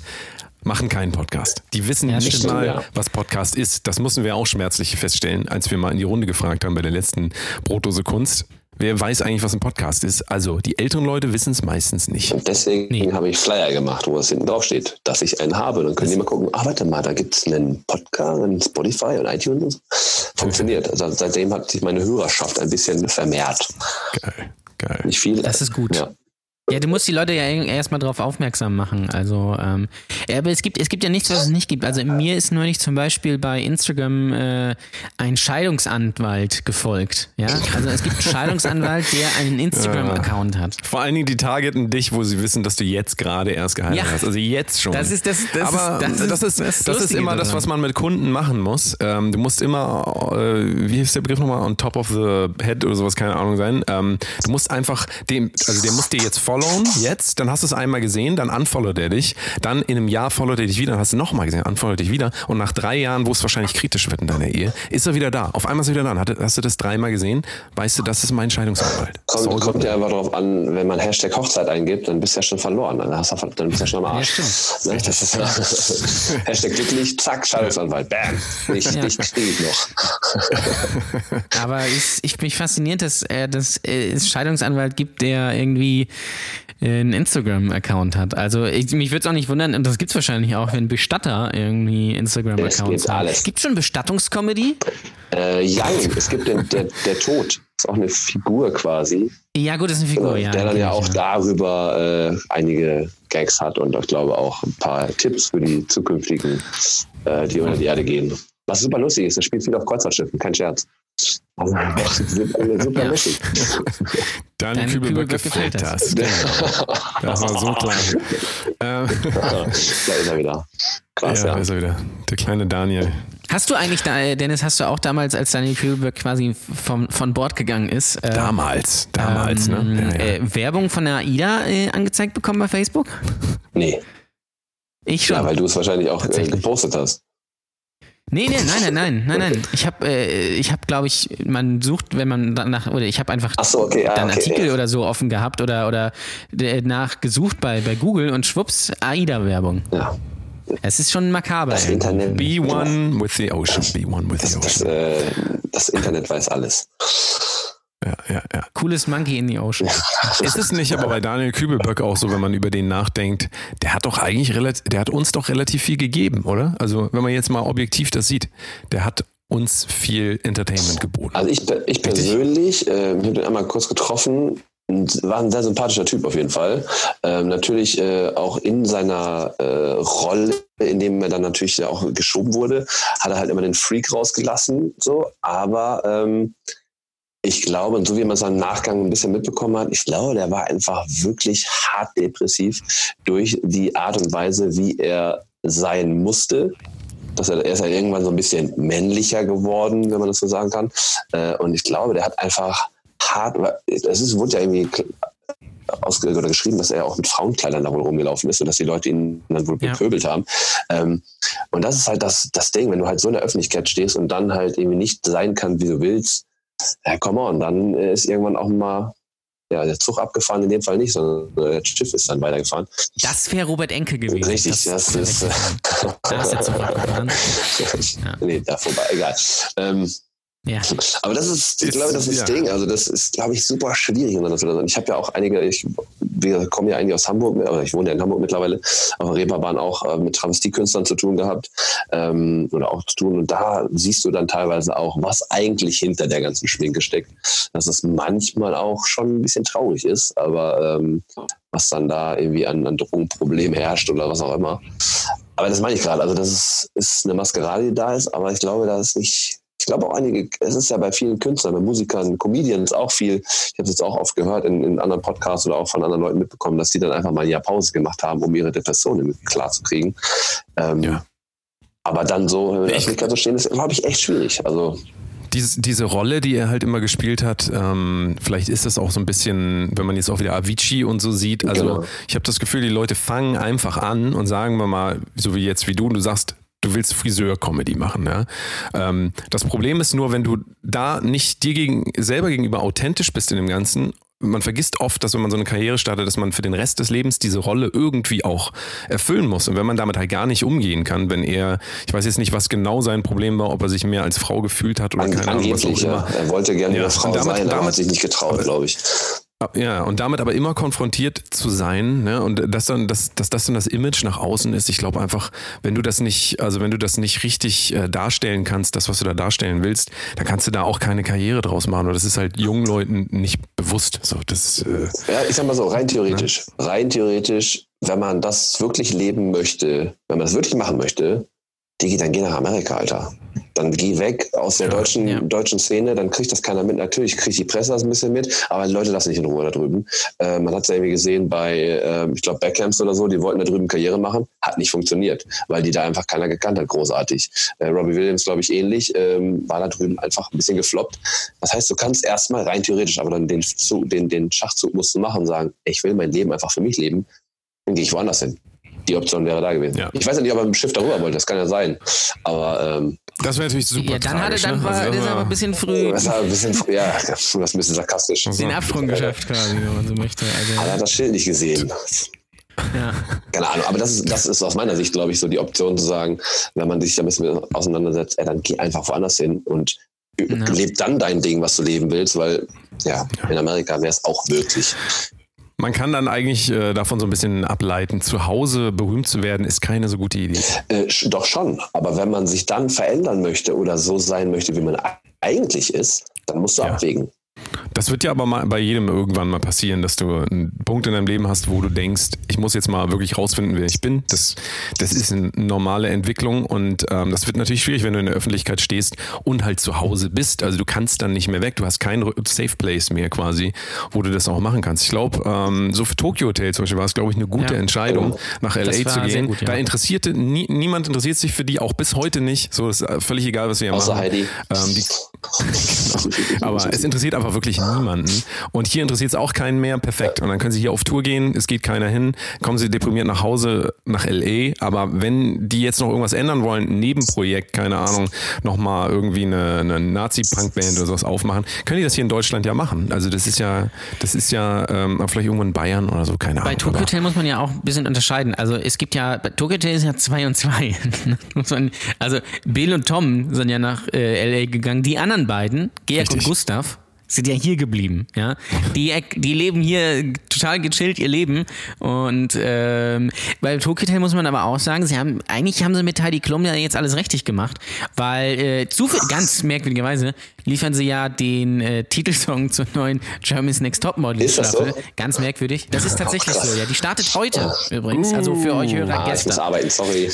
machen keinen Podcast. Die wissen Ja, nicht stimmt, mal, ja. was Podcast ist. Das mussten wir auch schmerzlich feststellen, als wir mal in die Runde gefragt haben bei der letzten Brotdose Kunst. Wer weiß eigentlich, was ein Podcast ist? Also, die älteren Leute wissen es meistens nicht. Und deswegen Nee. habe ich Flyer gemacht, wo es hinten drauf steht, dass ich einen habe. Dann können die mal gucken, ah, warte mal, da gibt es einen Podcast, einen Spotify und iTunes. und so. Funktioniert. Also seitdem hat sich meine Hörerschaft ein bisschen vermehrt. Geil, geil. Nicht viel. Das ist gut. Ja. Ja, du musst die Leute ja erstmal drauf aufmerksam machen. Also, ähm, aber es gibt, es gibt ja nichts, was es nicht gibt. Also mir ist neulich zum Beispiel bei Instagram äh, ein Scheidungsanwalt gefolgt. Ja? Also es gibt einen Scheidungsanwalt, der einen Instagram-Account hat. Vor allen Dingen die targeten dich, wo sie wissen, dass du jetzt gerade erst geheiratet Ja. hast. Also jetzt schon. Das ist- das- das Aber ist- das das, ist ist, das das ist immer das, daran. was man mit Kunden machen muss. Ähm, du musst immer, äh, wie ist der Begriff nochmal, on top of the head oder sowas, keine Ahnung sein. Ähm, du musst einfach dem, also der muss dir jetzt followen, jetzt, dann hast du es einmal gesehen, dann unfollowt er dich, dann in einem Jahr followt er dich wieder, dann hast du nochmal gesehen, unfollowt dich wieder und nach drei Jahren, wo es wahrscheinlich kritisch wird in deiner Ehe, ist er wieder da. Auf einmal ist er wieder da. Hast du das dreimal gesehen? Weißt du, das ist mein Scheidungsanwalt. Kommt, So kommt ja einfach darauf an, wenn man Hashtag Hochzeit eingibt, dann bist du ja schon verloren. Dann, hast du, dann bist du ja schon am Arsch. Ja, Ne? Das ist ja Hashtag glücklich, zack, Scheidungsanwalt, bam. Ich, Ja. ich krieg ich noch. Aber es, ich bin fasziniert, dass äh, dass äh, es Scheidungsanwalt gibt, der irgendwie einen Instagram-Account hat. Also ich, mich würde es auch nicht wundern, und das gibt es wahrscheinlich auch, wenn Bestatter irgendwie Instagram-Accounts haben. Gibt schon Bestattungscomedy? Äh, Young, es gibt den, der, der Tod. Ist auch eine Figur quasi. Ja, gut, das ist eine Figur, ja. der dann ja auch darüber äh, einige Gags hat und ich glaube auch ein paar Tipps für die zukünftigen, äh, die unter die Erde gehen. Was super lustig ist, das spielt viel auf Kreuzfahrtschiffen, kein Scherz. Also, super, super Ja. lustig. Daniel Deinem Kübelberg Kübelberg gefällt das. Genau. Das war so klar. Ähm, da ist er wieder. Krass, ja, ja. da ist er wieder. Der kleine Daniel. Hast du eigentlich, da, Dennis, hast du auch damals, als Daniel Kübelberg quasi vom, von Bord gegangen ist, äh, Damals. Damals, ähm, ne? Ja, ja. Äh, Werbung von der AIDA äh, angezeigt bekommen bei Facebook? Nee, Ich schon. ja, weil du es wahrscheinlich auch äh, gepostet hast. Nee, nee, nein, nein, nein, nein, nein. Ich habe, äh, ich habe, glaube ich, man sucht, wenn man danach, oder ich habe einfach Ach so, okay, ah, dann okay, Artikel ja. oder so offen gehabt oder oder äh, nachgesucht bei bei Google und schwupps AIDA-Werbung. Ja, Es ist schon makaber. das. Internet. Be one with the ocean. Be one with the Das, das, ocean. äh, das Internet weiß alles. Ja, ja, ja. Cooles Monkey in the Ocean. Ist es nicht aber bei Daniel Kübelböck auch so, wenn man über den nachdenkt, der hat doch eigentlich relativ, der hat uns doch relativ viel gegeben, oder? Also, wenn man jetzt mal objektiv das sieht, der hat uns viel Entertainment geboten. Also ich, ich persönlich, äh, ich habe den einmal kurz getroffen, und war ein sehr sympathischer Typ auf jeden Fall. Ähm, natürlich äh, auch in seiner äh, Rolle, in dem er dann natürlich auch geschoben wurde, hat er halt immer den Freak rausgelassen, so. Aber ähm, ich glaube, und so wie man es im Nachgang ein bisschen mitbekommen hat, ich glaube, der war einfach wirklich hart depressiv durch die Art und Weise, wie er sein musste. Dass er, er ist ja irgendwann so ein bisschen männlicher geworden, wenn man das so sagen kann. Äh, und ich glaube, der hat einfach hart, es ist, wurde ja irgendwie ausge oder geschrieben, dass er auch mit Frauenkleidern da wohl rumgelaufen ist und dass die Leute ihn dann wohl Ja. bepöbelt haben. Ähm, und das ist halt das, das Ding, wenn du halt so in der Öffentlichkeit stehst und dann halt irgendwie nicht sein kann, wie du willst, ja, come on, dann äh, ist irgendwann auch mal ja, der Zug abgefahren, in dem Fall nicht, sondern äh, das Schiff ist dann weitergefahren. Das wäre Robert Enke gewesen. Richtig, das, ist. Da ist der Zug abgefahren. Ja. Nee, da vorbei, egal. Ähm, Ja. aber das ist, ich Ist- glaube, das ist ja. das Ding. Also, das ist, glaube ich, super schwierig. sein. Ich habe ja auch einige, ich wir kommen ja eigentlich aus Hamburg, oder ich wohne ja in Hamburg mittlerweile, auf der Reeperbahn auch äh, mit Travestiekünstlern zu tun gehabt ähm, oder auch zu tun. Und da siehst du dann teilweise auch, was eigentlich hinter der ganzen Schminke steckt. Dass es manchmal auch schon ein bisschen traurig ist, aber ähm, was dann da irgendwie an, an Drogenproblemen herrscht oder was auch immer. Aber das meine ich gerade. Also, das ist, ist eine Maskerade, die da ist, aber ich glaube, da ist nicht. Ich glaube auch einige, es ist ja bei vielen Künstlern, bei Musikern, Comedians auch viel, ich habe es jetzt auch oft gehört in, in anderen Podcasts oder auch von anderen Leuten mitbekommen, dass die dann einfach mal ein Jahr Pause gemacht haben, um ihre Depressionen klar zu kriegen. Ähm, Ja. Aber dann so in der Ich- Öffentlichkeit zu stehen, ist, glaube ich, echt schwierig. Also, Diese, diese Rolle, die er halt immer gespielt hat, ähm, vielleicht ist das auch so ein bisschen, wenn man jetzt auch wieder Avicii und so sieht. Also Genau. ich habe das Gefühl, die Leute fangen einfach an und sagen wir mal, so wie jetzt wie du, du sagst, du willst Friseur-Comedy machen. Ja? Ähm, das Problem ist nur, wenn du da nicht dir gegen, selber gegenüber authentisch bist in dem Ganzen, man vergisst oft, dass wenn man so eine Karriere startet, dass man für den Rest des Lebens diese Rolle irgendwie auch erfüllen muss. Und wenn man damit halt gar nicht umgehen kann, wenn er, ich weiß jetzt nicht, was genau sein Problem war, ob er sich mehr als Frau gefühlt hat oder an, keine Ahnung, was auch immer. ja. Er wollte gerne Ja, eine Frau damit- sein, aber damit- hat sich nicht getraut, glaube ich. Ja, und damit aber immer konfrontiert zu sein, ne? Und das dann, dass, dass das dann das Image nach außen ist, ich glaube einfach, wenn du das nicht, also wenn du das nicht richtig äh, darstellen kannst, das, was du da darstellen willst, dann kannst du da auch keine Karriere draus machen. Und das ist halt jungen Leuten nicht bewusst. So, das, äh, Ja, ich sag mal so, rein theoretisch. Rein theoretisch wenn man das wirklich leben möchte, wenn man das wirklich machen möchte, Digi, dann geh nach Amerika, Alter. Dann geh weg aus der deutschen, ja. deutschen Szene, dann kriegt das keiner mit. Natürlich kriegt die Presse das ein bisschen mit, aber die Leute lassen nicht in Ruhe da drüben. Äh, man hat es ja irgendwie gesehen bei, äh, ich glaube, Beckhams oder so, die wollten da drüben Karriere machen, hat nicht funktioniert, weil die da einfach keiner gekannt hat, großartig. Äh, Robbie Williams, glaube ich, ähnlich, ähm, war da drüben einfach ein bisschen gefloppt. Das heißt, du kannst erstmal rein theoretisch, aber dann den, den, den Schachzug musst du machen und sagen, ich will mein Leben einfach für mich leben, dann gehe ich woanders hin die Option wäre da gewesen. Ja. Ich weiß ja nicht, ob er mit dem Schiff darüber wollte, das kann ja sein. Aber ähm, Das wäre natürlich super Ja, dann hat er tragisch, dann ne? war, Also, das ist aber ein bisschen früh das war ein bisschen, ja, das ist ein bisschen sarkastisch. den Absprung geschafft quasi, wenn man so möchte. Aber er Also, hat das Schild nicht gesehen. ja. Keine Ahnung, aber das ist, das ist aus meiner Sicht, glaube ich, so die Option zu sagen, wenn man sich da ein bisschen mit auseinandersetzt, ey, dann geh einfach woanders hin und Ja. leb dann dein Ding, was du leben willst, weil ja, in Amerika wäre es auch möglich. Man kann dann eigentlich äh, davon so ein bisschen ableiten, zu Hause berühmt zu werden, ist keine so gute Idee. Äh, doch schon, aber wenn man sich dann verändern möchte oder so sein möchte, wie man eigentlich ist, dann musst du Ja. abwägen. Das wird ja aber mal bei jedem irgendwann mal passieren, dass du einen Punkt in deinem Leben hast, wo du denkst, ich muss jetzt mal wirklich rausfinden, wer ich bin. Das, das ist eine normale Entwicklung und ähm, das wird natürlich schwierig, wenn du in der Öffentlichkeit stehst und halt zu Hause bist. Also du kannst dann nicht mehr weg. Du hast keinen Safe Place mehr quasi, wo du das auch machen kannst. Ich glaube, ähm, so für Tokyo Hotel zum Beispiel war es, glaube ich, eine gute Ja. Entscheidung, nach LA zu gehen. gut, ja. Da interessierte nie, niemand interessiert sich für die, auch bis heute nicht. So ist äh, völlig egal, was wir hier Außer machen. Heidi. Ähm, die, aber es interessiert einfach wirklich niemanden. Und hier interessiert es auch keinen mehr. Perfekt. Und dann können Sie hier auf Tour gehen. Es geht keiner hin. Kommen Sie deprimiert nach Hause nach LA. Aber wenn die jetzt noch irgendwas ändern wollen, ein Nebenprojekt, keine Ahnung, nochmal irgendwie eine, eine Nazi-Punk-Band oder sowas aufmachen, können die das hier in Deutschland ja machen. Also das ist ja, das ist ja ähm, vielleicht irgendwo in Bayern oder so, keine Bei Ahnung. Tokyo Aber- Hotel muss man ja auch ein bisschen unterscheiden. Also es gibt ja, bei Tokyo Hotel ist ja 2 und 2. Muss man- also Bill und Tom sind ja nach äh, LA gegangen. Die anderen beiden, Georg und. Gustav, sind ja hier geblieben. Ja, die, die leben hier total gechillt ihr Leben und ähm, bei Tokyo muss man aber auch sagen, sie haben eigentlich haben sie mit Heidi Klum ja jetzt alles richtig gemacht, weil äh, ganz merkwürdigerweise liefern sie ja den äh, Titelsong zur neuen Germany's Next Top Model Ist das so? Staffel. Ganz merkwürdig. Das ist tatsächlich so, ja. Die startet heute übrigens. Also für euch Hörer Ah, ich muss gestern. arbeiten, sorry.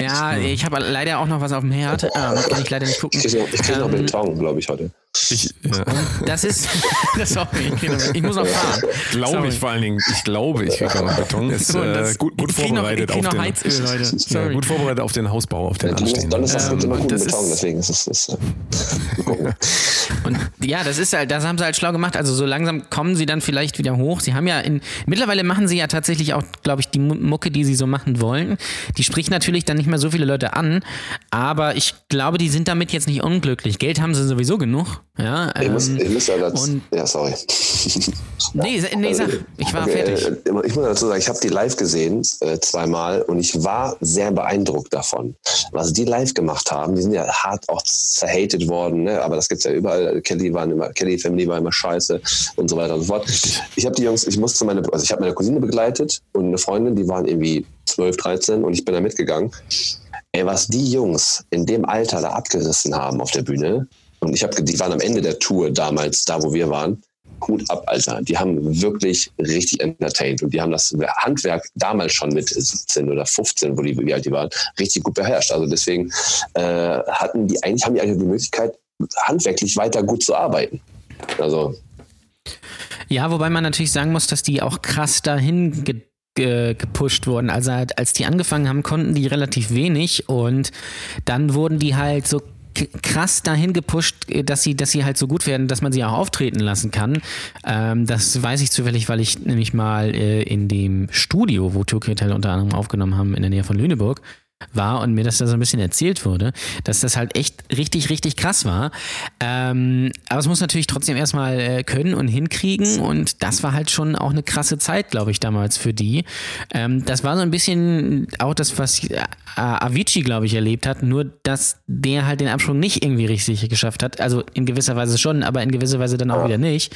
Ja, ich habe leider auch noch was auf dem Herd. Ähm, kann ich leider nicht gucken. Ich kriege noch, ich krieg noch Ähm, Beton, glaube ich, heute. Ich, ja. Das ist. sorry, ich, ich muss noch fahren. Glaube Sorry. ich vor allen Dingen. Ich glaube, ich kriege noch Beton. Ist äh, gut, gut noch- vorbereitet krieg auf noch den Heizöl, Leute. Ja, Sorry. gut vorbereitet auf den Hausbau, auf den Dann ist das Ähm, immer gut das Beton, ist- deswegen ist es. Ist, äh. Und ja, das ist halt, das haben sie halt schlau gemacht. Also so langsam kommen sie dann vielleicht wieder hoch. Sie haben ja in, mittlerweile machen sie ja tatsächlich auch, glaube ich, die Mu- Mucke, die sie so machen wollen. Die spricht natürlich dann nicht mehr so viele Leute an, aber ich glaube, die sind damit jetzt nicht unglücklich. Geld haben sie sowieso genug. Ja, Ich muss, ähm, ich muss ja dazu. Ja, sorry. nee, nee, sag, ich war Okay, fertig. äh, Ich muss dazu sagen, ich habe die live gesehen, äh, zweimal, und ich war sehr beeindruckt davon. Was die live gemacht haben, die sind ja hart auch zerhatet worden, ne? aber das gibt's ja überall. Kelly, waren immer, Kelly Family war immer scheiße und so weiter und so fort. Ich habe die Jungs, ich musste meine, also ich habe meine Cousine begleitet und eine Freundin, die waren irgendwie 12, 13 und ich bin da mitgegangen. Ey, was die Jungs in dem Alter da abgerissen haben auf der Bühne, und ich habe, die waren am Ende der Tour damals, da wo wir waren, Hut ab, Alter. Die haben wirklich richtig entertained und die haben das Handwerk damals schon mit 17 oder 15, wo die, wie alt die waren, richtig gut beherrscht. Also deswegen äh, hatten die eigentlich, haben die eigentlich die Möglichkeit, handwerklich weiter gut zu arbeiten. Also Ja, wobei man natürlich sagen muss, dass die auch krass dahin ge ge gepusht wurden. Also als die angefangen haben, konnten die relativ wenig und dann wurden die halt so krass dahin gepusht, äh, dass sie, dass sie halt so gut werden, dass man sie auch auftreten lassen kann. Ähm, das weiß ich zufällig, weil ich nämlich mal äh, in dem Studio, wo Tokyo Hotel unter anderem aufgenommen haben, in der Nähe von Lüneburg, war und mir das da so ein bisschen erzählt wurde, dass das halt echt richtig, richtig krass war. Ähm, aber es muss natürlich trotzdem erstmal äh, können und hinkriegen und das war halt schon auch eine krasse Zeit, glaube ich, damals für die. Ähm, das war so ein bisschen auch das, was äh, Avicii, glaube ich, erlebt hat, nur dass der halt den Absprung nicht irgendwie richtig geschafft hat. Also in gewisser Weise schon, aber in gewisser Weise dann auch wieder nicht.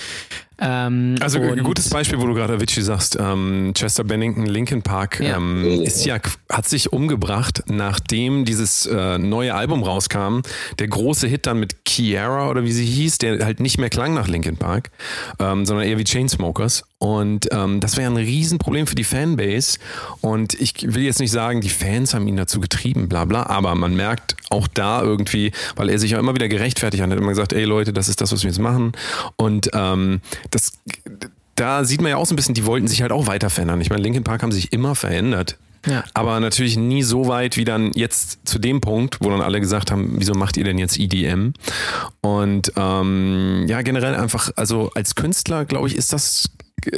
Ähm, Also ein gutes Beispiel, wo du gerade Avicii sagst, ähm, Chester Bennington, Linkin Park, Ja. ähm, ist ja, hat sich umgebracht, nachdem dieses äh, neue Album rauskam. Der große Hit dann mit Kiara oder wie sie hieß, der halt nicht mehr klang nach Linkin Park, ähm, sondern eher wie Chainsmokers. Und ähm, das wäre ein Riesenproblem für die Fanbase. Und ich will jetzt nicht sagen, die Fans haben ihn dazu getrieben, bla bla, aber man merkt auch da irgendwie, weil er sich ja immer wieder gerechtfertigt hat, hat immer gesagt, ey Leute, das ist das, was wir jetzt machen. Und ähm, das da sieht man ja auch so ein bisschen, die wollten sich halt auch weiter verändern. Ich meine, Linkin Park haben sich immer verändert. Ja. Aber natürlich nie so weit wie dann jetzt zu dem Punkt, wo dann alle gesagt haben, wieso macht ihr denn jetzt EDM? Und ähm, ja, generell einfach, also als Künstler, glaube ich, ist das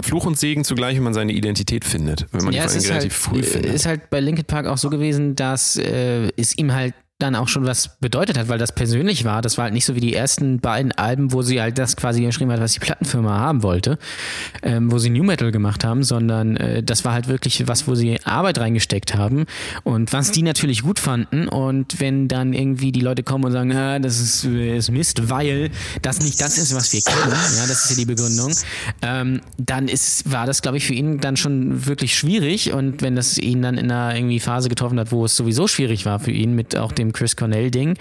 Fluch und Segen zugleich, wenn man seine Identität findet, wenn man ja, die es vor allem ist relativ halt, früh findet. ist halt bei Linkin Park auch so gewesen, dass äh, es ihm halt dann auch schon was bedeutet hat, weil das persönlich war. Das war halt nicht so wie die ersten beiden Alben, wo sie halt das quasi geschrieben hat, was die Plattenfirma haben wollte, ähm, wo sie New Metal gemacht haben, sondern äh, das war halt wirklich was, wo sie Arbeit reingesteckt haben und was die natürlich gut fanden. Und wenn dann irgendwie die Leute kommen und sagen, ah, das ist, ist Mist, weil das nicht das ist, was wir kennen, ja, das ist ja die Begründung, ähm, dann ist, war das, glaube ich, für ihn dann schon wirklich schwierig. Und wenn das ihn dann in einer irgendwie Phase getroffen hat, wo es sowieso schwierig war für ihn mit auch dem Chris Cornell-Ding,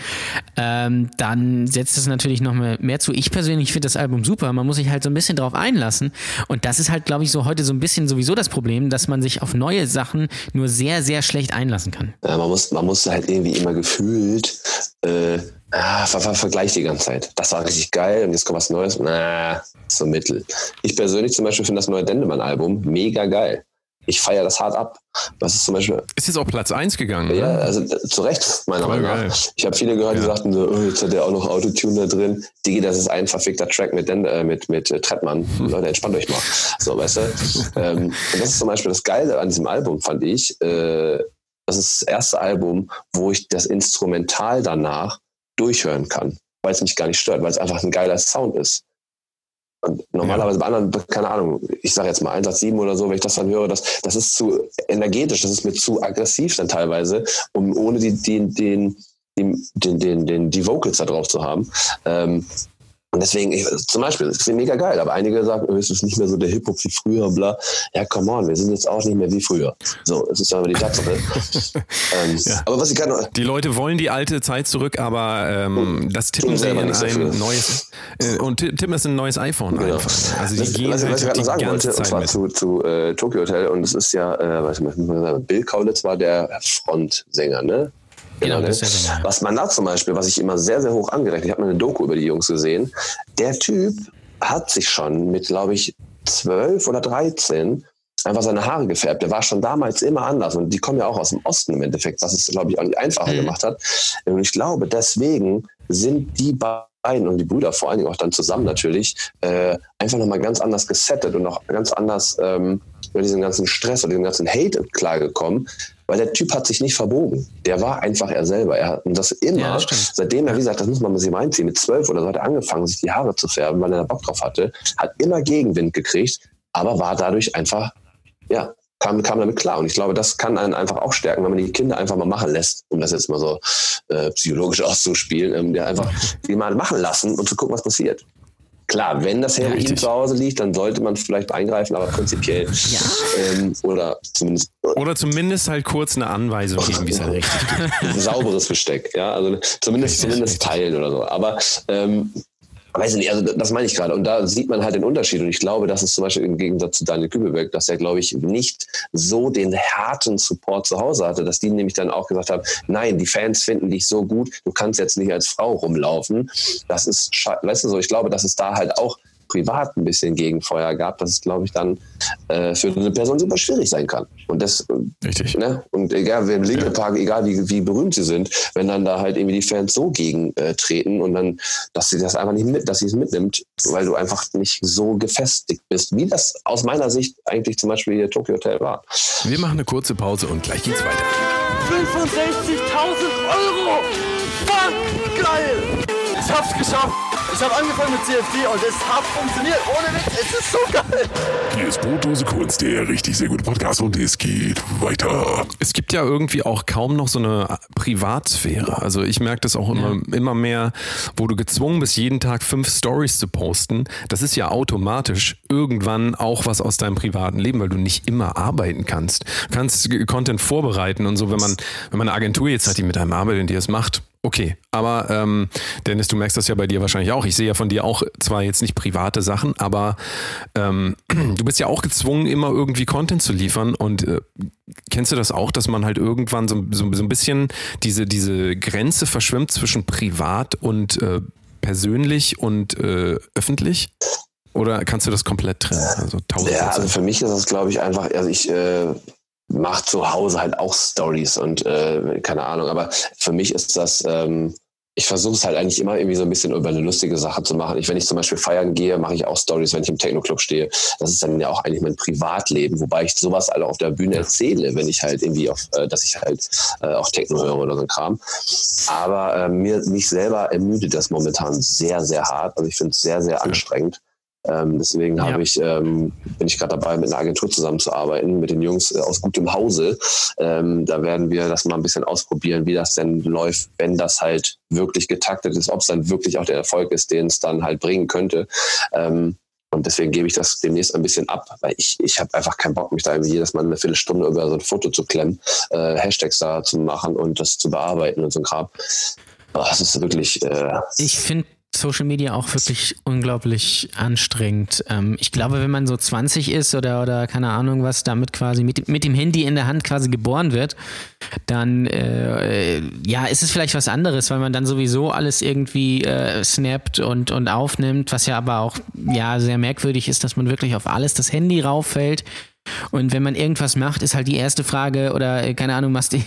ähm, dann setzt es natürlich noch mehr, mehr zu. Ich persönlich finde das Album super. Man muss sich halt so ein bisschen drauf einlassen. Und das ist halt, glaube ich, so heute so ein bisschen sowieso das Problem, dass man sich auf neue Sachen nur sehr, sehr schlecht einlassen kann. Ja, man, muss, man muss halt irgendwie immer gefühlt äh, ah, ver ver Vergleich die ganze Zeit. Das war richtig geil und jetzt kommt was Neues. Na, so mittel. Ich persönlich zum Beispiel finde das neue Dendemann-Album mega geil. Ich feiere das hart ab. Was ist zum Beispiel, Ist jetzt auf Platz 1 gegangen. ja, ne? also zu Recht, meiner Meinung nach. Ich habe viele gehört, die Ja. sagten so, oh, jetzt hat er auch noch Autotune da drin. Digi, das ist ein verfickter Track mit, Den äh, mit, mit äh, Trettmann. Hm. Leute, entspannt euch mal. So, weißt du? ähm, und das ist zum Beispiel das Geile an diesem Album, fand ich. Äh, das ist das erste Album, wo ich das Instrumental danach durchhören kann, weil es mich gar nicht stört, weil es einfach ein geiler Sound ist. Und normalerweise bei anderen, keine Ahnung, ich sage jetzt mal Einsatz 7 oder so, wenn ich das dann höre, das, das ist zu energetisch, das ist mir zu aggressiv dann teilweise, um ohne die, den, den, den, den, den, die Vocals da drauf zu haben. Ähm, und deswegen, ich, zum Beispiel, das ist mega geil, aber einige sagen, oh, es ist nicht mehr so der Hip-Hop wie früher, bla. Ja, come on, wir sind jetzt auch nicht mehr wie früher. So, es ist aber die Tatsache. ähm, Ja. Aber was ich gerade Die Leute wollen die alte Zeit zurück, aber ähm, das tippen sie in nichts dafür. ein neues äh, und ti- tippen in ein neues iPhone Genau. einfach. Also die Was, gehen was, was halt ich gerade die noch sagen wollte, und zwar mit. zu, zu äh, Tokyo Hotel, und es ist ja, äh, was muss man sagen, Bill Kaulitz war der Frontsänger, ne? Genau, ne? Sänger, ja. Was man da zum Beispiel, was ich immer sehr, sehr hoch angerechnet, ich habe mal eine Doku über die Jungs gesehen, der Typ hat sich schon mit, glaube ich, zwölf oder dreizehn einfach seine Haare gefärbt. Der war schon damals immer anders und die kommen ja auch aus dem Osten im Endeffekt, was es, glaube ich, auch nicht einfacher Mhm. gemacht hat. Und ich glaube, deswegen sind die beiden und die Brüder vor allen Dingen auch dann zusammen natürlich äh, einfach nochmal ganz anders gesettet und auch ganz anders ähm, über diesen ganzen Stress oder diesen ganzen Hate klargekommen, weil der Typ hat sich nicht verbogen. Der war einfach er selber. Er hat das immer, Ja, das seitdem er, wie gesagt, das muss man sich mal reinziehen, mit zwölf oder so hat er angefangen, sich die Haare zu färben, weil er da Bock drauf hatte, hat immer Gegenwind gekriegt, aber war dadurch einfach, ja, kam, kam damit klar. Und ich glaube, das kann einen einfach auch stärken, wenn man die Kinder einfach mal machen lässt, um das jetzt mal so äh, psychologisch auszuspielen, ähm, der einfach die mal machen lassen und zu gucken, was passiert. Klar, wenn das Heroin richtig. zu Hause liegt, dann sollte man vielleicht eingreifen, aber prinzipiell ähm, oder zumindest Oder zumindest halt kurz eine Anweisung geben, wie es halt richtig geht. sauberes Besteck, ja, also zumindest zumindest teilen oder so. Aber ähm, weiß ich nicht, also das meine ich gerade. Und da sieht man halt den Unterschied. Und ich glaube, das ist zum Beispiel im Gegensatz zu Daniel Kübelberg, dass er, glaube ich, nicht so den harten Support zu Hause hatte, dass die nämlich dann auch gesagt haben, nein, die Fans finden dich so gut, du kannst jetzt nicht als Frau rumlaufen. Das ist, weißt du so, ich glaube, dass es da halt auch privat ein bisschen Gegenfeuer gab, dass es, glaube ich, dann äh, für eine Person super schwierig sein kann. Und das, Richtig. Ne? Und egal, wer im Linkin Park, egal wie, wie berühmt sie sind, wenn dann da halt irgendwie die Fans so gegen äh, treten und dann, dass sie das einfach nicht mit, dass sie es mitnimmt, weil du einfach nicht so gefestigt bist, wie das aus meiner Sicht eigentlich zum Beispiel hier Tokyo Hotel war. Wir machen eine kurze Pause und gleich geht's weiter. 65.000 Euro! Fuck, geil! Ich hab's geschafft! Ich habe angefangen mit CFD und es hat funktioniert. Ohne Witz, es ist so geil! Hier ist Brotdose Kunst, der richtig sehr gute Podcast und es geht weiter. Es gibt ja irgendwie auch kaum noch so eine Privatsphäre. Also ich merke das auch immer, immer mehr, wo du gezwungen bist, jeden Tag fünf Stories zu posten. Das ist ja automatisch irgendwann auch was aus deinem privaten Leben, weil du nicht immer arbeiten kannst. Du kannst Content vorbereiten und so, wenn man, wenn man eine Agentur jetzt hat, die mit einem arbeitet und die es macht, Okay, aber ähm, Dennis, du merkst das ja bei dir wahrscheinlich auch. Ich sehe ja von dir auch zwar jetzt nicht private Sachen, aber ähm, du bist ja auch gezwungen, immer irgendwie Content zu liefern. Und äh, kennst du das auch, dass man halt irgendwann so, so, so ein bisschen diese, diese Grenze verschwimmt zwischen privat und äh, persönlich und äh, öffentlich? Oder kannst du das komplett trennen? Also ja, also für mich ist das, glaube ich, einfach, also ich mache zu Hause halt auch Stories und äh, keine Ahnung, aber für mich ist das, ähm, ich versuche es halt eigentlich immer irgendwie so ein bisschen über eine lustige Sache zu machen. Ich, wenn ich zum Beispiel feiern gehe, mache ich auch Stories, wenn ich im Techno-Club stehe. Das ist dann ja auch eigentlich mein Privatleben, wobei ich sowas alle auf der Bühne erzähle, wenn ich halt irgendwie auf, äh, dass ich halt äh, auch Techno höre oder so ein Kram. Aber äh, mir, mich selber ermüdet das momentan sehr, sehr hart. Also ich finde es sehr, sehr anstrengend. Ähm, deswegen ja. ich, ähm, bin ich gerade dabei, mit einer Agentur zusammenzuarbeiten, mit den Jungs äh, aus gutem Hause. Ähm, da werden wir das mal ein bisschen ausprobieren, wie das denn läuft, wenn das halt wirklich getaktet ist, ob es dann wirklich auch der Erfolg ist, den es dann halt bringen könnte. Ähm, und deswegen gebe ich das demnächst ein bisschen ab, weil ich, ich habe einfach keinen Bock, mich da jedes Mal eine Viertelstunde über so ein Foto zu klemmen, äh, Hashtags da zu machen und das zu bearbeiten und so ein Kram. Das ist wirklich. Äh, ich finde Social Media auch wirklich unglaublich anstrengend. Ähm, ich glaube, wenn man so 20 ist oder, oder keine Ahnung was, damit quasi mit, mit dem Handy in der Hand quasi geboren wird, dann äh, ja, ist es vielleicht was anderes, weil man dann sowieso alles irgendwie äh, snappt und, und aufnimmt, was ja aber auch ja sehr merkwürdig ist, dass man wirklich auf alles das Handy rauffällt. Und wenn man irgendwas macht, ist halt die erste Frage oder äh, keine Ahnung, was die,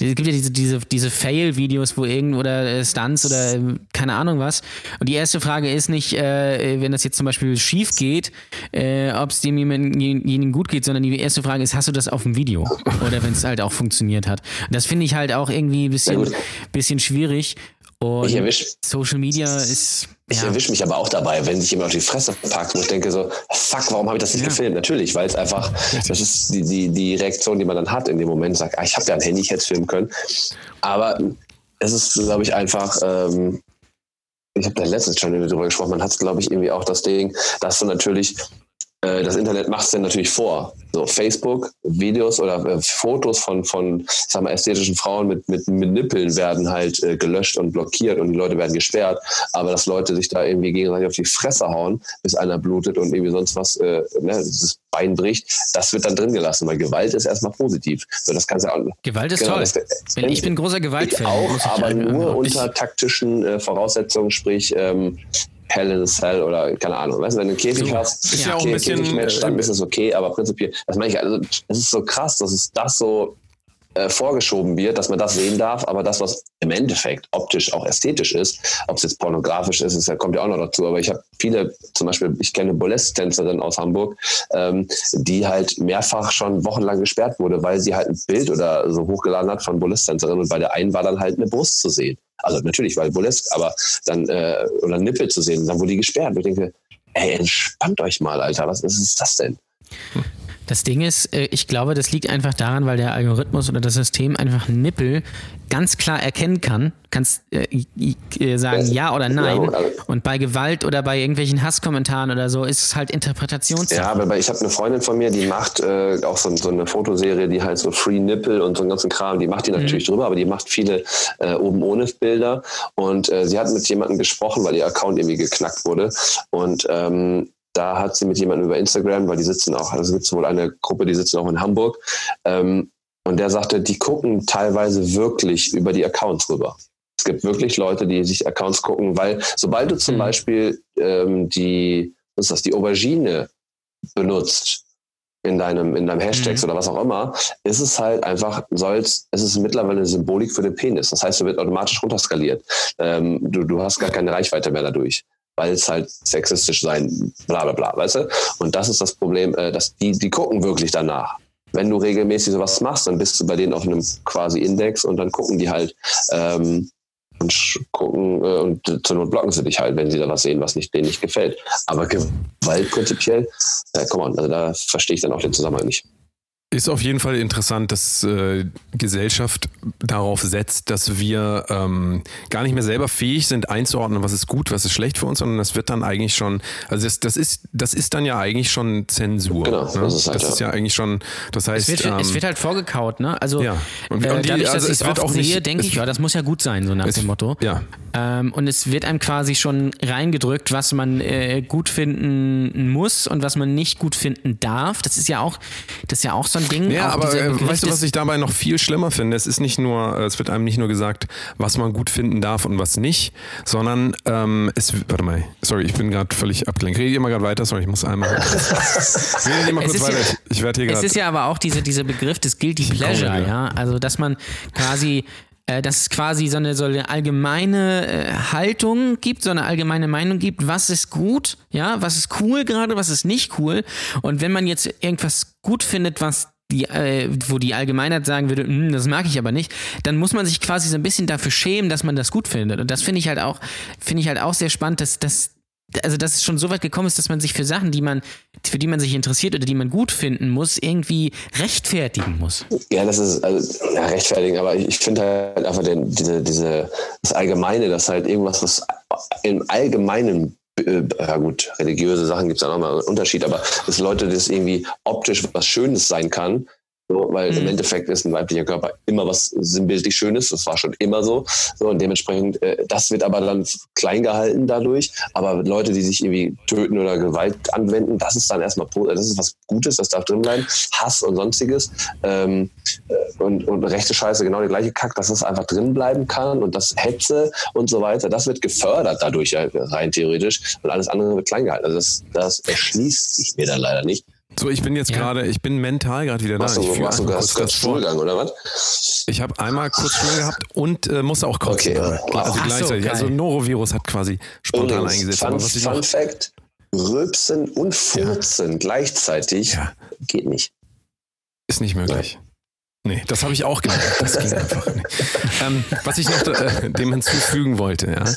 es gibt ja diese, diese, diese Fail-Videos, wo irgend oder äh, Stunts oder äh, keine Ahnung was. Und die erste Frage ist nicht, äh, wenn das jetzt zum Beispiel schief geht, äh, ob es demjenigen gut geht, sondern die erste Frage ist, hast du das auf dem Video? Oder wenn es halt auch funktioniert hat. Und das finde ich halt auch irgendwie ein bisschen, bisschen schwierig. Und Social Media ist. Ich ja. erwische mich aber auch dabei, wenn sich jemand auf die Fresse packt, wo ich denke so, fuck, warum habe ich das nicht ja. gefilmt? Natürlich, weil es einfach, das ist die, die, die Reaktion, die man dann hat in dem Moment, sagt, ah, ich habe ja ein Handy, ich hätte es filmen können. Aber es ist, glaube ich, einfach, ähm, ich habe da letztens schon darüber gesprochen, man hat es, glaube ich, irgendwie auch das Ding, dass du natürlich das Internet macht es dann natürlich vor. So Facebook, Videos oder äh, Fotos von, von ich sag mal, ästhetischen Frauen mit, mit, mit Nippeln werden halt äh, gelöscht und blockiert und die Leute werden gesperrt. Aber dass Leute sich da irgendwie gegenseitig auf die Fresse hauen, bis einer blutet und irgendwie sonst was, äh, ne, das Bein bricht, das wird dann drin gelassen, weil Gewalt ist erstmal positiv. So, das kannst du auch, Gewalt ist genau, toll. Das, das, ich bin großer Gewaltfan. Ich auch, aber nur unter taktischen äh, Voraussetzungen, sprich ähm, Hell in a Cell oder keine Ahnung. Weißt du, wenn du einen Käfig so, hast, ist ja auch ein bisschen, Match, dann ist es okay, aber prinzipiell, das meine ich, also, es ist so krass, dass es das so äh, vorgeschoben wird, dass man das sehen darf, aber das, was im Endeffekt optisch auch ästhetisch ist, ob es jetzt pornografisch ist, ist kommt ja auch noch dazu. Aber ich habe viele, zum Beispiel, ich kenne Burlesque-Tänzerin aus Hamburg, ähm, die halt mehrfach schon wochenlang gesperrt wurde, weil sie halt ein Bild oder so hochgeladen hat von Burlesque-Tänzerin und bei der einen war dann halt eine Brust zu sehen. Also natürlich, weil Burlesque, aber dann, äh, oder Nippel zu sehen, dann wurde die gesperrt. Und ich denke, ey, entspannt euch mal, Alter, was ist das denn? Das Ding ist, äh, ich glaube, das liegt einfach daran, weil der Algorithmus oder das System einfach Nippel ganz klar erkennen kann. Kannst äh, äh, sagen ja oder nein. Und bei Gewalt oder bei irgendwelchen Hasskommentaren oder so ist es halt Interpretationssache. Ja, aber ich habe eine Freundin von mir, die macht äh, auch so, so, eine Fotoserie, die halt so Free Nipple und so einen ganzen Kram, die macht die natürlich mhm. drüber, aber die macht viele äh, oben ohne Bilder. Und äh, sie hat mit jemandem gesprochen, weil ihr Account irgendwie geknackt wurde. Und ähm, da hat sie mit jemandem über Instagram, weil die sitzen auch, also gibt es wohl eine Gruppe, die sitzen auch in Hamburg. Ähm, und der sagte, die gucken teilweise wirklich über die Accounts rüber. Es gibt wirklich Leute, die sich Accounts gucken, weil sobald du zum mhm. Beispiel ähm, die, was ist das, die Aubergine benutzt in deinem, in deinem Hashtags mhm. oder was auch immer, ist es halt einfach, soll's, es ist mittlerweile eine Symbolik für den Penis. Das heißt, du wird automatisch runterskaliert. Ähm, du, du hast gar keine Reichweite mehr dadurch weil es halt sexistisch sein, bla bla bla, weißt du? Und das ist das Problem, äh, dass die, die gucken wirklich danach. Wenn du regelmäßig sowas machst, dann bist du bei denen auf einem quasi Index und dann gucken die halt ähm, und gucken äh, und zur Not blocken sie dich halt, wenn sie da was sehen, was nicht, denen nicht gefällt. Aber Gewalt prinzipiell, äh, komm on, also da verstehe ich dann auch den Zusammenhang nicht. Ist auf jeden Fall interessant, dass äh, Gesellschaft darauf setzt, dass wir ähm, gar nicht mehr selber fähig sind einzuordnen, was ist gut, was ist schlecht für uns, sondern das wird dann eigentlich schon, also das, das ist, das ist dann ja eigentlich schon Zensur. Genau, ne? das ist halt, das ist ja eigentlich schon, das heißt, Es wird, ähm, es wird halt vorgekaut, ne? Also Ja. Und- äh, und die- dadurch, dass also ich es wird auch sehe, denke ich, ja, das muss ja gut sein, so nach es- dem Motto. ja. Ähm, und es wird einem quasi schon reingedrückt, was man äh, gut finden muss und was man nicht gut finden darf. Das ist ja auch, das ist ja auch so ein Ding. Ja, aber äh, weißt du, was ich dabei noch viel schlimmer finde? Es ist nicht nur, äh, es wird einem nicht nur gesagt, was man gut finden darf und was nicht, sondern ähm, es, warte mal, sorry, ich bin gerade völlig abgelenkt. Redet ihr mal gerade weiter? Sorry, ich muss einmal. Redet ihr mal Es kurz ist ja- weiter. Ich, ich werde hier Es gerade. ist ja aber auch diese, dieser Begriff des Guilty Pleasure, ja. Also, dass man quasi, dass es quasi so eine, so eine allgemeine äh, Haltung gibt, so eine allgemeine Meinung gibt, was ist gut, ja, was ist cool gerade, was ist nicht cool. Und wenn man jetzt irgendwas gut findet, was die, äh, wo die Allgemeinheit sagen würde, "Hm, das mag ich aber nicht, dann muss man sich quasi so ein bisschen dafür schämen, dass man das gut findet. Und das finde ich halt auch, finde ich halt auch sehr spannend, dass, dass also dass es schon so weit gekommen ist, dass man sich für Sachen, die man, für die man sich interessiert oder die man gut finden muss, irgendwie rechtfertigen muss. Ja, das ist also, ja, rechtfertigen, aber ich, ich finde halt einfach den, diese, diese, das Allgemeine, dass halt irgendwas, was im Allgemeinen, äh, ja gut, religiöse Sachen gibt es da nochmal einen Unterschied, aber dass Leute das irgendwie optisch was Schönes sein kann, so, weil im Mhm. Endeffekt ist ein weiblicher Körper immer was sinnbildlich Schönes, das war schon immer so. so und dementsprechend, äh, das wird aber dann klein gehalten dadurch. Aber Leute, die sich irgendwie töten oder Gewalt anwenden, das ist dann erstmal, das ist was Gutes, das darf drin bleiben. Hass und sonstiges. Ähm, äh, und, und rechte Scheiße, genau der gleiche Kack, dass es einfach drin bleiben kann und das Hetze und so weiter, das wird gefördert dadurch rein theoretisch und alles andere wird klein gehalten. Also das, das erschließt sich mir dann leider nicht. So, ich bin jetzt Ja. gerade, ich bin mental gerade wieder da. Machst du, ich führe machst du hast kurz kurz. Stuhlgang oder was? Ich habe einmal kurz Stuhl gehabt und äh, musste auch kurz. Okay. Also Ach so, gleichzeitig. geil. also Norovirus hat quasi spontan Übrigens, eingesetzt. Fun, Aber was ich Fun noch, Fact: Rülpsen und Furzen gleichzeitig Ja. geht nicht. Ist nicht möglich. Nee, das habe ich auch gelernt. Das ging einfach nicht. Ähm, was ich noch äh, dem hinzufügen wollte, ja.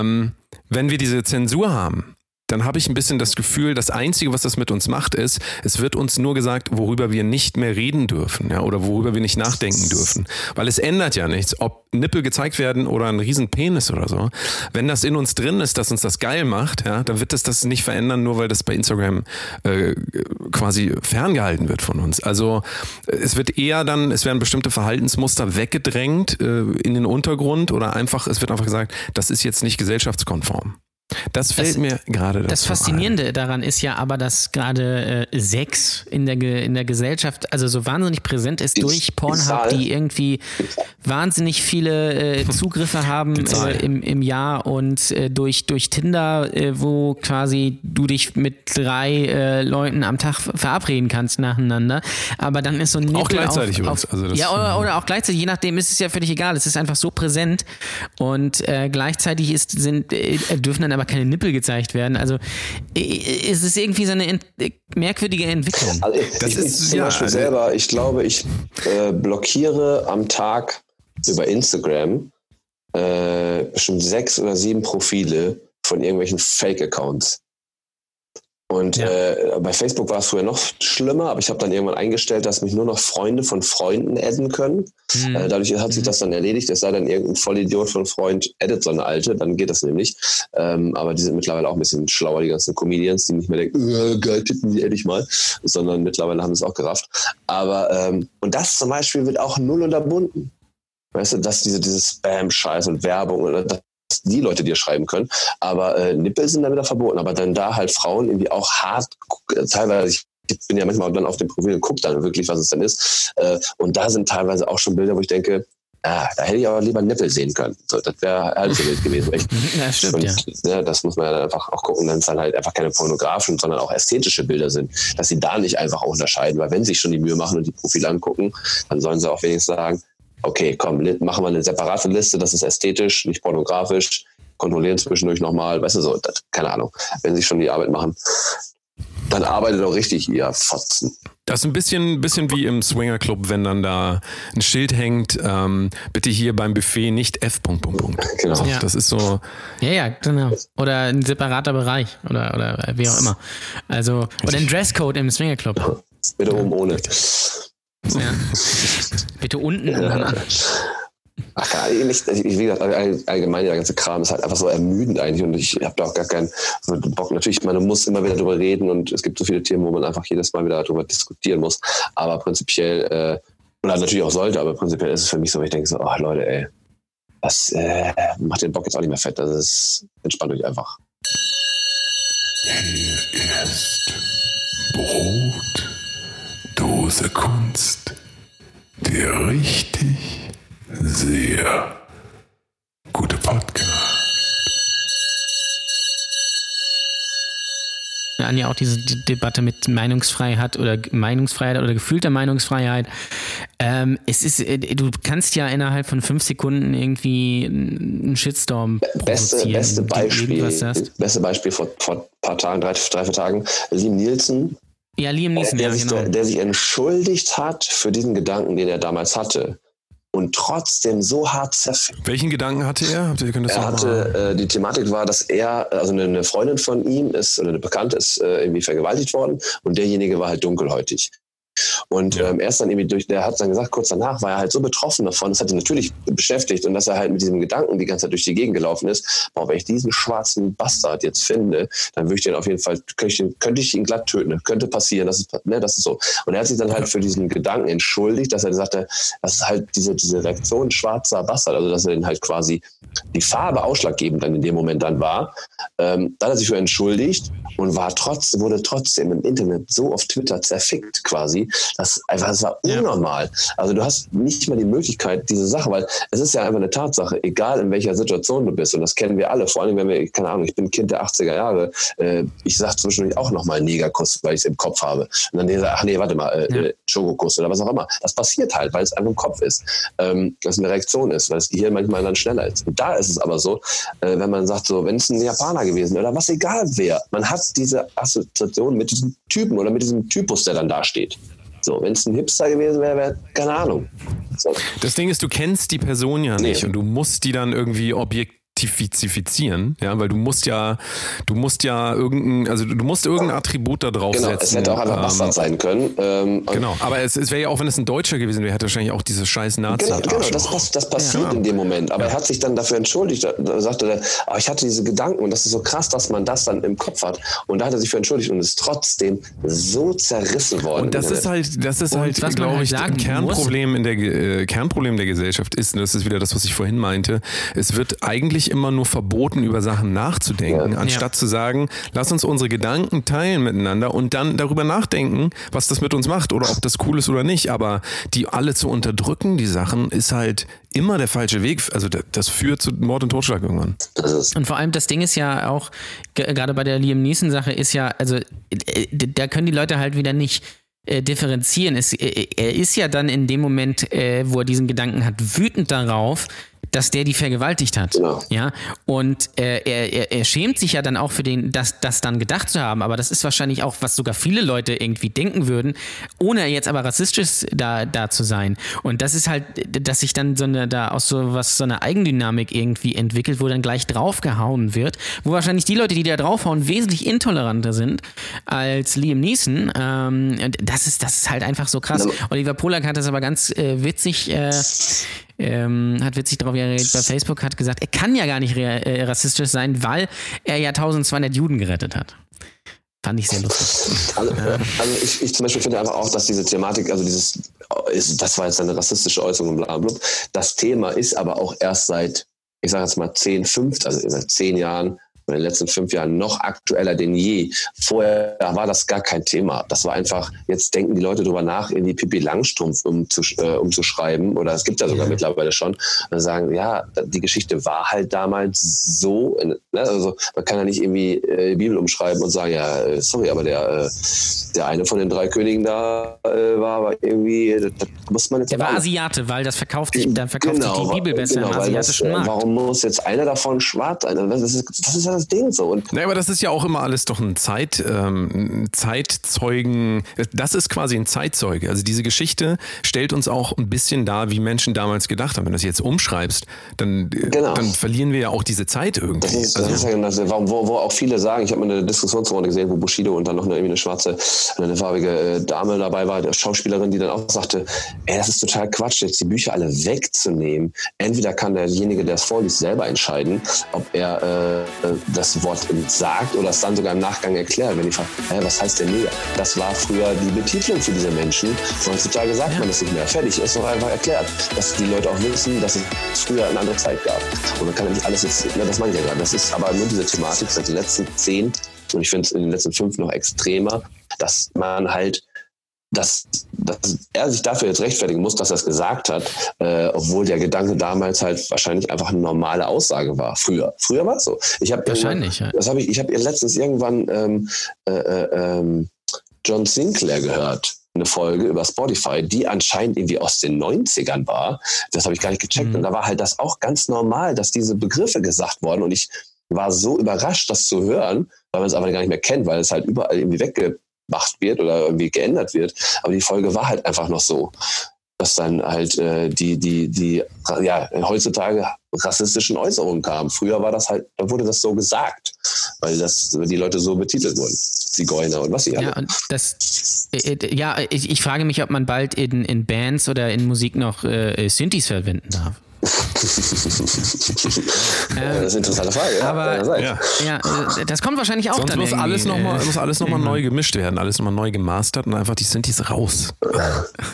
Ähm, wenn wir diese Zensur haben, dann habe ich ein bisschen das Gefühl, das Einzige, was das mit uns macht, ist, es wird uns nur gesagt, worüber wir nicht mehr reden dürfen, ja, oder worüber wir nicht nachdenken dürfen. Weil es ändert ja nichts, ob Nippel gezeigt werden oder ein riesen Penis oder so. Wenn das in uns drin ist, dass uns das geil macht, ja, dann wird es das nicht verändern, nur weil das bei Instagram äh, quasi ferngehalten wird von uns. Also es wird eher dann, es werden bestimmte Verhaltensmuster weggedrängt äh, in den Untergrund oder einfach, es wird einfach gesagt, das ist jetzt nicht gesellschaftskonform. Das fällt Das- mir gerade Das Faszinierende daran ist ja aber, dass gerade äh, Sex in der, Ge in der Gesellschaft also so wahnsinnig präsent ist Die- durch Pornhub, die irgendwie wahnsinnig viele äh, Zugriffe haben äh, im, im Jahr und äh, durch, durch Tinder, äh, wo quasi du dich mit drei äh, Leuten am Tag verabreden kannst nacheinander. Aber dann ist so ein Nippel gleichzeitig auf, übrigens. auf, Also ja, oder, oder auch gleichzeitig, je nachdem ist es ja völlig egal. Es ist einfach so präsent und gleichzeitig ist, sind, dürfen dann aber keine Nippel gezeigt werden. Also es ist irgendwie so eine ent merkwürdige Entwicklung. Also ich, Das ich, ist- ich zum ja, Beispiel also- selber, ich glaube, ich äh, blockiere am Tag über Instagram äh, bestimmt sechs oder sieben Profile von irgendwelchen Fake-Accounts. Und Ja. äh, bei Facebook war es früher noch schlimmer, aber ich habe dann irgendwann eingestellt, dass mich nur noch Freunde von Freunden adden können. Hm. Äh, dadurch hat sich das dann erledigt, es sei denn, irgendein Vollidiot von Freund addet so eine alte, dann geht das nämlich. Ähm, aber die sind mittlerweile auch ein bisschen schlauer, die ganzen Comedians, die nicht mehr denken, äh, geil, tippen die endlich mal, sondern mittlerweile haben sie es auch gerafft. Aber, ähm, und das zum Beispiel wird auch null unterbunden. Weißt du, dass diese, dieses Spam-Scheiß und Werbung oder dass die Leute dir schreiben können. Aber äh, Nippel sind dann wieder verboten. Aber dann da halt Frauen irgendwie auch hart, äh, teilweise, ich bin ja manchmal dann auf dem Profil und gucke dann wirklich, was es denn ist. Äh, und da sind teilweise auch schon Bilder, wo ich denke, ah, da hätte ich aber lieber Nippel sehen können. So, das wäre halb so wild gewesen. Ja, stimmt, und, ja. ja, das muss man ja dann einfach auch gucken, wenn es dann halt einfach keine pornografischen, sondern auch ästhetische Bilder sind, dass sie da nicht einfach auch unterscheiden, weil wenn sie sich schon die Mühe machen und die Profile angucken, dann sollen sie auch wenigstens sagen, okay, komm, machen wir eine separate Liste, das ist ästhetisch, nicht pornografisch, kontrollieren zwischendurch nochmal, weißt du so, das, keine Ahnung, wenn sie schon die Arbeit machen, dann arbeitet doch richtig, ihr Fotzen. Das ist ein bisschen, bisschen wie im Swinger Club, wenn dann da ein Schild hängt, ähm, bitte hier beim Buffet nicht F. Punkt, Punkt, Punkt. Genau. So, Ja. Das ist so, Ja, ja, genau. Oder ein separater Bereich oder, oder wie auch immer. Also, oder ein Dresscode im Swingerclub. Bitte oben ohne. Ja. Bitte unten. ohne. Ach, gar nicht. Also, Wie gesagt, all- allgemein der ganze Kram ist halt einfach so ermüdend eigentlich und ich habe da auch gar keinen so Bock. Natürlich, man muss immer wieder drüber reden und es gibt so viele Themen, wo man einfach jedes Mal wieder darüber diskutieren muss. Aber prinzipiell, äh, oder natürlich auch sollte, aber prinzipiell ist es für mich so, wenn ich denke so, ach Leute, ey, das äh, macht den Bock jetzt auch nicht mehr fett. Das ist, entspannt euch einfach. Hier ist Brot, Dose Kunst. Der richtig sehr gute Podcast. Anja auch diese D Debatte mit Meinungsfreiheit oder Meinungsfreiheit oder gefühlter Meinungsfreiheit. Ähm, es ist, äh, du kannst ja innerhalb von fünf Sekunden irgendwie einen Shitstorm Beste, beste Beispiel, beste Beispiel vor, vor ein paar Tagen, drei, drei, vier Tagen, Liam Nielsen, Ja, Liam Neeson, der, ja, sich, genau. der, der sich entschuldigt hat für diesen Gedanken, den er damals hatte. Und trotzdem so hart zerfickt. Welchen Gedanken hatte er? Habt ihr das Er hatte, äh, die Thematik war, dass er, also eine, eine Freundin von ihm ist, oder eine Bekannte ist äh, irgendwie vergewaltigt worden und derjenige war halt dunkelhäutig. Und ähm, er ist dann irgendwie durch, der hat dann gesagt, kurz danach war er halt so betroffen davon, das hat ihn natürlich beschäftigt und dass er halt mit diesem Gedanken die ganze Zeit durch die Gegend gelaufen ist, boah, wenn ich diesen schwarzen Bastard jetzt finde, dann würde ich den auf jeden Fall, könnte ich, könnte ich ihn glatt töten, könnte passieren, das ist, ne, das ist so. Und er hat sich dann halt für diesen Gedanken entschuldigt, dass er gesagt hat, das ist halt diese, diese Reaktion schwarzer Bastard, also dass er den halt quasi die Farbe ausschlaggebend dann in dem Moment dann war. Ähm, da hat er sich für entschuldigt und war trotz, wurde trotzdem im Internet so auf Twitter zerfickt quasi, dass einfach, es war Ja. unnormal. Also du hast nicht mal die Möglichkeit, diese Sache, weil es ist ja einfach eine Tatsache, egal in welcher Situation du bist, und das kennen wir alle, vor allem wenn wir, keine Ahnung, ich bin Kind der 80er Jahre, äh, ich sag zwischendurch auch nochmal Negerkuss, weil ich es im Kopf habe. Und dann dieser, ach nee, warte mal, äh, Ja. äh, Schokokuss oder was auch immer. Das passiert halt, weil es einfach im Kopf ist. Ähm, dass es eine Reaktion ist, weil das Gehirn manchmal dann schneller ist. Und da ist es aber so, äh, wenn man sagt, so, wenn es ein Japaner gewesen wäre oder was egal wer, man hat diese Assoziation mit diesem Typen oder mit diesem Typus, der dann da steht. So, wenn es ein Hipster gewesen wäre, wäre, keine Ahnung. So. Das Ding ist, du kennst die Person ja nicht Nee. und du musst die dann irgendwie objektifizieren, ja, weil du musst ja, du musst ja irgendein, also du musst irgendein Attribut da drauf Genau, setzen. es hätte auch einfach ähm, Bastard sein können. Ähm, Genau, aber es, es wäre ja auch, wenn es ein Deutscher gewesen wäre, hätte wahrscheinlich auch diese scheiß nazi Genau, genau das, pass- das passiert Ja. in dem Moment. Aber er hat sich dann dafür entschuldigt. Da- sagte er, aber ich hatte diese Gedanken und das ist so krass, dass man das dann im Kopf hat. Und da hat er sich für entschuldigt und ist trotzdem so zerrissen worden. Und das ist halt, das ist Und halt, glaube halt ich, ein Kernproblem in der äh, Kernproblem der Gesellschaft ist, und das ist wieder das, was ich vorhin meinte. Es wird eigentlich immer nur verboten, über Sachen nachzudenken, Ja. anstatt zu sagen, lass uns unsere Gedanken teilen miteinander und dann darüber nachdenken, was das mit uns macht oder ob das cool ist oder nicht. Aber die alle zu unterdrücken, die Sachen, ist halt immer der falsche Weg. Also das- führt zu Mord und Totschlag irgendwann. Und vor allem das Ding ist ja auch, ge- gerade bei der Liam Neeson-Sache ist ja, also äh, da können die Leute halt wieder nicht äh, differenzieren. Es, äh, er ist ja dann in dem Moment, äh, wo er diesen Gedanken hat, wütend darauf, dass der die vergewaltigt hat. Genau. Ja. Und äh, er, er, er schämt sich ja dann auch für den, das, das dann gedacht zu haben. Aber das ist wahrscheinlich auch, was sogar viele Leute irgendwie denken würden, ohne jetzt aber rassistisch da, da zu sein. Und das ist halt, dass sich dann so eine, da aus so was, so eine Eigendynamik irgendwie entwickelt, wo dann gleich draufgehauen wird, wo wahrscheinlich die Leute, die da draufhauen, wesentlich intoleranter sind als Liam Neeson. Ähm, und das ist, das ist halt einfach so krass. Ja. Oliver Polak hat das aber ganz äh, witzig, äh, ähm, hat witzig darauf reagiert bei Facebook, hat gesagt, er kann ja gar nicht äh, rassistisch sein, weil er ja 1200 Juden gerettet hat. Fand ich sehr lustig. also, also ich, ich zum Beispiel finde einfach auch, dass diese Thematik, also dieses, ist, das war jetzt eine rassistische Äußerung, bla bla. bla. Das Thema ist aber auch erst seit, ich sage jetzt mal 10, 5, also seit 10 Jahren in den letzten fünf Jahren noch aktueller denn je. Vorher war das gar kein Thema. Das war einfach, jetzt denken die Leute drüber nach, in die Pippi Langstrumpf umzusch äh, umzuschreiben. Oder es gibt ja sogar mittlerweile schon. Und sagen, ja, die Geschichte war halt damals so. Ne? Also man kann ja nicht irgendwie äh, die Bibel umschreiben und sagen, ja, äh, sorry, aber der, äh, der eine von den drei Königen da äh, war aber irgendwie, das, das muss man jetzt Der war Asiate, weil das verkauft sich, dann verkauft sich die Bibel besser im weil das, asiatischen äh, Markt. Warum muss jetzt einer davon schwarz sein? Also Das ist, das ist ja das Ding so. Und naja, aber das ist ja auch immer alles doch ein Zeit, ähm, Zeitzeugen. Das ist quasi ein Zeitzeuge. Also diese Geschichte stellt uns auch ein bisschen dar, wie Menschen damals gedacht haben. Wenn du das jetzt umschreibst, dann, Genau. dann verlieren wir ja auch diese Zeit irgendwie. Das ist, das also, ist ja genau das, warum- wo, wo auch viele sagen, ich habe mal eine Diskussionsrunde gesehen, wo Bushido und dann noch eine, irgendwie eine schwarze, eine farbige äh, Dame dabei war, eine Schauspielerin, die dann auch sagte, ey, das ist total Quatsch, jetzt die Bücher alle wegzunehmen. Entweder kann derjenige, der es vorliest, selber entscheiden, ob er äh, äh, das Wort sagt oder es dann sogar im Nachgang erklärt. Wenn die fragen, hä, was heißt denn Neger? Das war früher die Betitelung für diese Menschen. Heutzutage sagt man das nicht mehr. Fertig, ist doch einfach erklärt. Dass die Leute auch wissen, dass es früher eine andere Zeit gab. Und man kann ja nicht alles jetzt, na, das meine ich ja gerade. Das ist aber nur diese Thematik seit den letzten zehn und ich finde es in den letzten fünf noch extremer, dass man halt dass, dass er sich dafür jetzt rechtfertigen muss, dass er es gesagt hat, äh, obwohl der Gedanke damals halt wahrscheinlich einfach eine normale Aussage war. Früher. Früher war es so. Ich habe Wahrscheinlich, ja. Das habe ich. Ich habe letztens irgendwann ähm, äh, äh, ähm, John Sinclair gehört. Eine Folge über Spotify, die anscheinend irgendwie aus den 90ern war. Das habe ich gar nicht gecheckt. Mhm. Und da war halt das auch ganz normal, dass diese Begriffe gesagt wurden. Und ich war so überrascht, das zu hören, weil man es aber gar nicht mehr kennt, weil es halt überall irgendwie weggemacht wird oder irgendwie geändert wird. Aber die Folge war halt einfach noch so, dass dann halt äh, die, die, die, ja, heutzutage rassistischen Äußerungen kamen. Früher war das halt, da wurde das so gesagt, weil das die Leute so betitelt wurden. Zigeuner und was sie alle. Ja, und das, äh, äh, ja, ich, ich frage mich, ob man bald in, in Bands oder in Musik noch äh, Synthes verwenden darf. Ja, das ist eine interessante Frage. Ja, aber- ja. Ja, äh, das kommt wahrscheinlich auch Sonst dann muss alles nochmal äh, muss alles noch mal neu gemischt werden, alles nochmal neu gemastert und einfach die Synthes raus.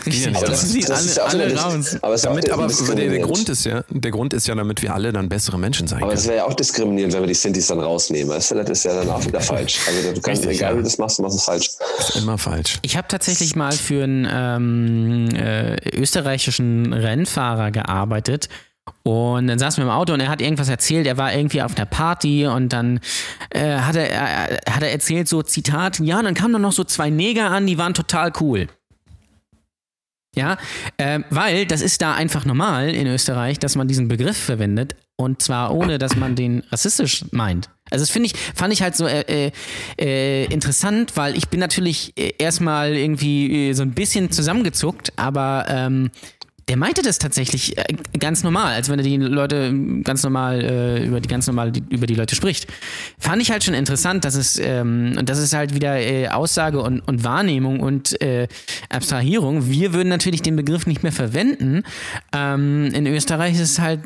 Richtig, das, das- sind alle, alle raus. Aber, es ist ja auch Damit, aber der. Grund ist ja, der Grund ist ja, damit wir alle dann bessere Menschen sein Aber können. es wäre ja auch diskriminierend, wenn wir die Synthes dann rausnehmen. Das ist- das ist ja dann auch wieder falsch. Also du kannst, Richtig, egal ja. wie du das machst, du machst es falsch. Das ist immer falsch. Ich habe tatsächlich mal für einen ähm, äh, österreichischen Rennfahrer gearbeitet. Und dann saßen wir im Auto und er hat irgendwas erzählt. Er war irgendwie auf einer Party und dann äh, hat, er, äh, hat er erzählt, so Zitat, ja, dann kamen dann noch so zwei Neger an, die waren total cool. Ja, ähm, weil das ist da einfach normal in Österreich, dass man diesen Begriff verwendet und zwar ohne, dass man den rassistisch meint. Also das finde ich, fand ich halt so äh, äh, interessant, weil ich bin natürlich äh, erstmal irgendwie äh, so ein bisschen zusammengezuckt, aber ähm, der meinte das tatsächlich äh, ganz normal, als wenn er die Leute ganz normal äh, über die ganz normal die, über die Leute spricht. Fand ich halt schon interessant, dass es ähm, und das ist halt wieder äh, Aussage und, und Wahrnehmung und äh, Abstrahierung. Wir würden natürlich den Begriff nicht mehr verwenden. Ähm, in Österreich ist es halt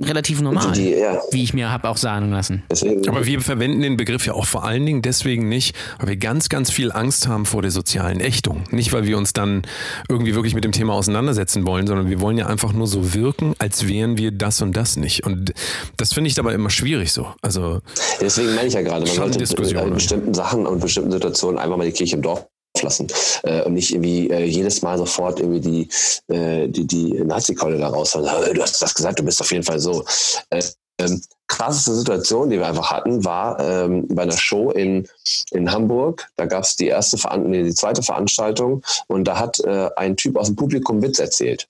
relativ normal, Die, ja, wie ich mir habe auch sagen lassen. deswegen. Aber wir verwenden den Begriff ja auch vor allen Dingen deswegen nicht, weil wir ganz, ganz viel Angst haben vor der sozialen Ächtung. Nicht, weil wir uns dann irgendwie wirklich mit dem Thema auseinandersetzen wollen, sondern wir wollen ja einfach nur so wirken, als wären wir das und das nicht. Und das finde ich dabei immer schwierig so. Also Deswegen meine ich ja gerade, man Schon sollte in ne? bestimmten Sachen und bestimmten Situationen einfach mal die Kirche im Dorf lassen äh, und nicht irgendwie äh, jedes Mal sofort irgendwie die äh, die, die Nazi-Keule da raushauen. Äh, Du hast das gesagt, du bist auf jeden Fall so. Äh, ähm, krasseste Situation, die wir einfach hatten, war ähm, bei einer Show in, in Hamburg. Da gab es die erste Veran nee, die zweite Veranstaltung und da hat äh, ein Typ aus dem Publikum Witz erzählt.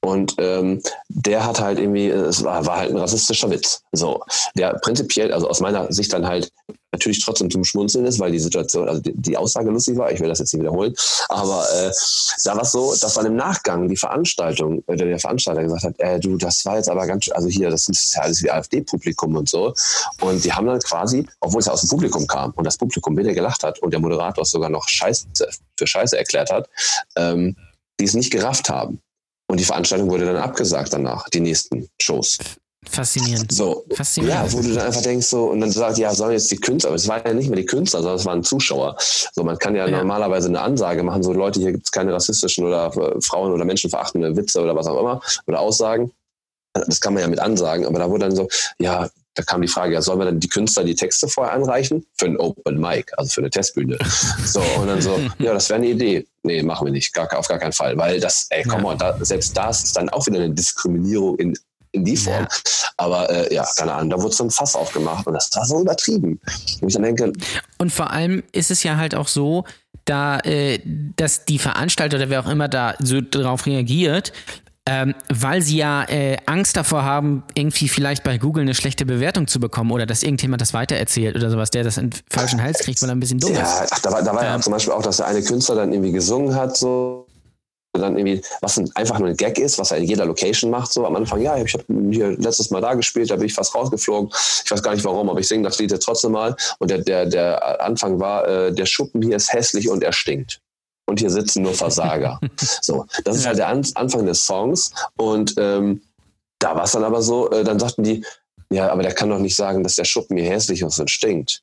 Und ähm, der hat halt irgendwie, es war, war halt ein rassistischer Witz. So, der prinzipiell, also aus meiner Sicht dann halt natürlich trotzdem zum Schmunzeln ist, weil die Situation, also die, die Aussage lustig war, ich will das jetzt nicht wiederholen, aber äh, da war es so, dass dann im Nachgang die Veranstaltung, äh, der Veranstalter gesagt hat, äh, du, das war jetzt aber ganz, also hier, das ist ja alles wie AfD-Publikum und so. Und die haben dann quasi, obwohl es ja aus dem Publikum kam und das Publikum wieder gelacht hat und der Moderator es sogar noch Scheiße für Scheiße erklärt hat, ähm, die es nicht gerafft haben. Und die Veranstaltung wurde dann abgesagt danach, die nächsten Shows. Faszinierend. So, Faszinierend. ja, wo du dann einfach denkst so, und dann sagt, ja, sollen jetzt die Künstler, aber es waren ja nicht mehr die Künstler, sondern es waren Zuschauer. So, man kann ja, Ja. normalerweise eine Ansage machen, so Leute, hier gibt es keine rassistischen oder äh, Frauen- oder menschenverachtende Witze oder was auch immer oder Aussagen. Das kann man ja mit ansagen, aber da wurde dann so, ja, da kam die Frage, ja, sollen wir dann die Künstler die Texte vorher anreichen? Für ein Open Mic, also für eine Testbühne. So, und dann so, ja, das wäre eine Idee. Nee, machen wir nicht, gar, auf gar keinen Fall, weil das, ey, komm Ja. mal, da, selbst das ist dann auch wieder eine Diskriminierung in, in die Form. Ja. Aber äh, ja, keine Ahnung, da wurde so ein Fass aufgemacht und das war so übertrieben. Und ich dann denke, Und vor allem ist es ja halt auch so, da, äh, dass die Veranstalter oder wer auch immer da so drauf reagiert, ähm, weil sie ja äh, Angst davor haben, irgendwie vielleicht bei Google eine schlechte Bewertung zu bekommen oder dass irgendjemand das weitererzählt oder sowas, der das in falschen Hals kriegt, weil er ein bisschen dumm ist. Ja, ach, da war, da war ja Ähm. zum Beispiel auch, dass der eine Künstler dann irgendwie gesungen hat, so dann irgendwie, was ein, einfach nur ein Gag ist, was er in jeder Location macht, so am Anfang, ja, ich habe hier letztes Mal da gespielt, da bin ich fast rausgeflogen. Ich weiß gar nicht warum, aber ich singe das Lied jetzt trotzdem mal. Und der, der, der Anfang war, äh, der Schuppen hier ist hässlich und er stinkt. Und hier sitzen nur Versager. so, das ist halt der An Anfang des Songs. Und ähm, da war es dann aber so, äh, dann sagten die, ja, aber der kann doch nicht sagen, dass der Schuppen hier hässlich ist und stinkt.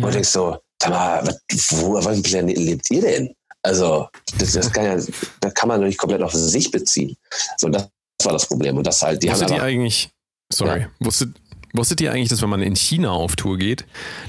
Und ich so, sag mal, wo, was Planet lebt ihr denn? Also, das, das kann ja, da kann man doch nicht komplett auf sich beziehen. So, das war das Problem. Und das halt, die haben Wusstet ihr aber, eigentlich, sorry, wusstet, wusstet ihr eigentlich, dass wenn man in China auf Tour geht,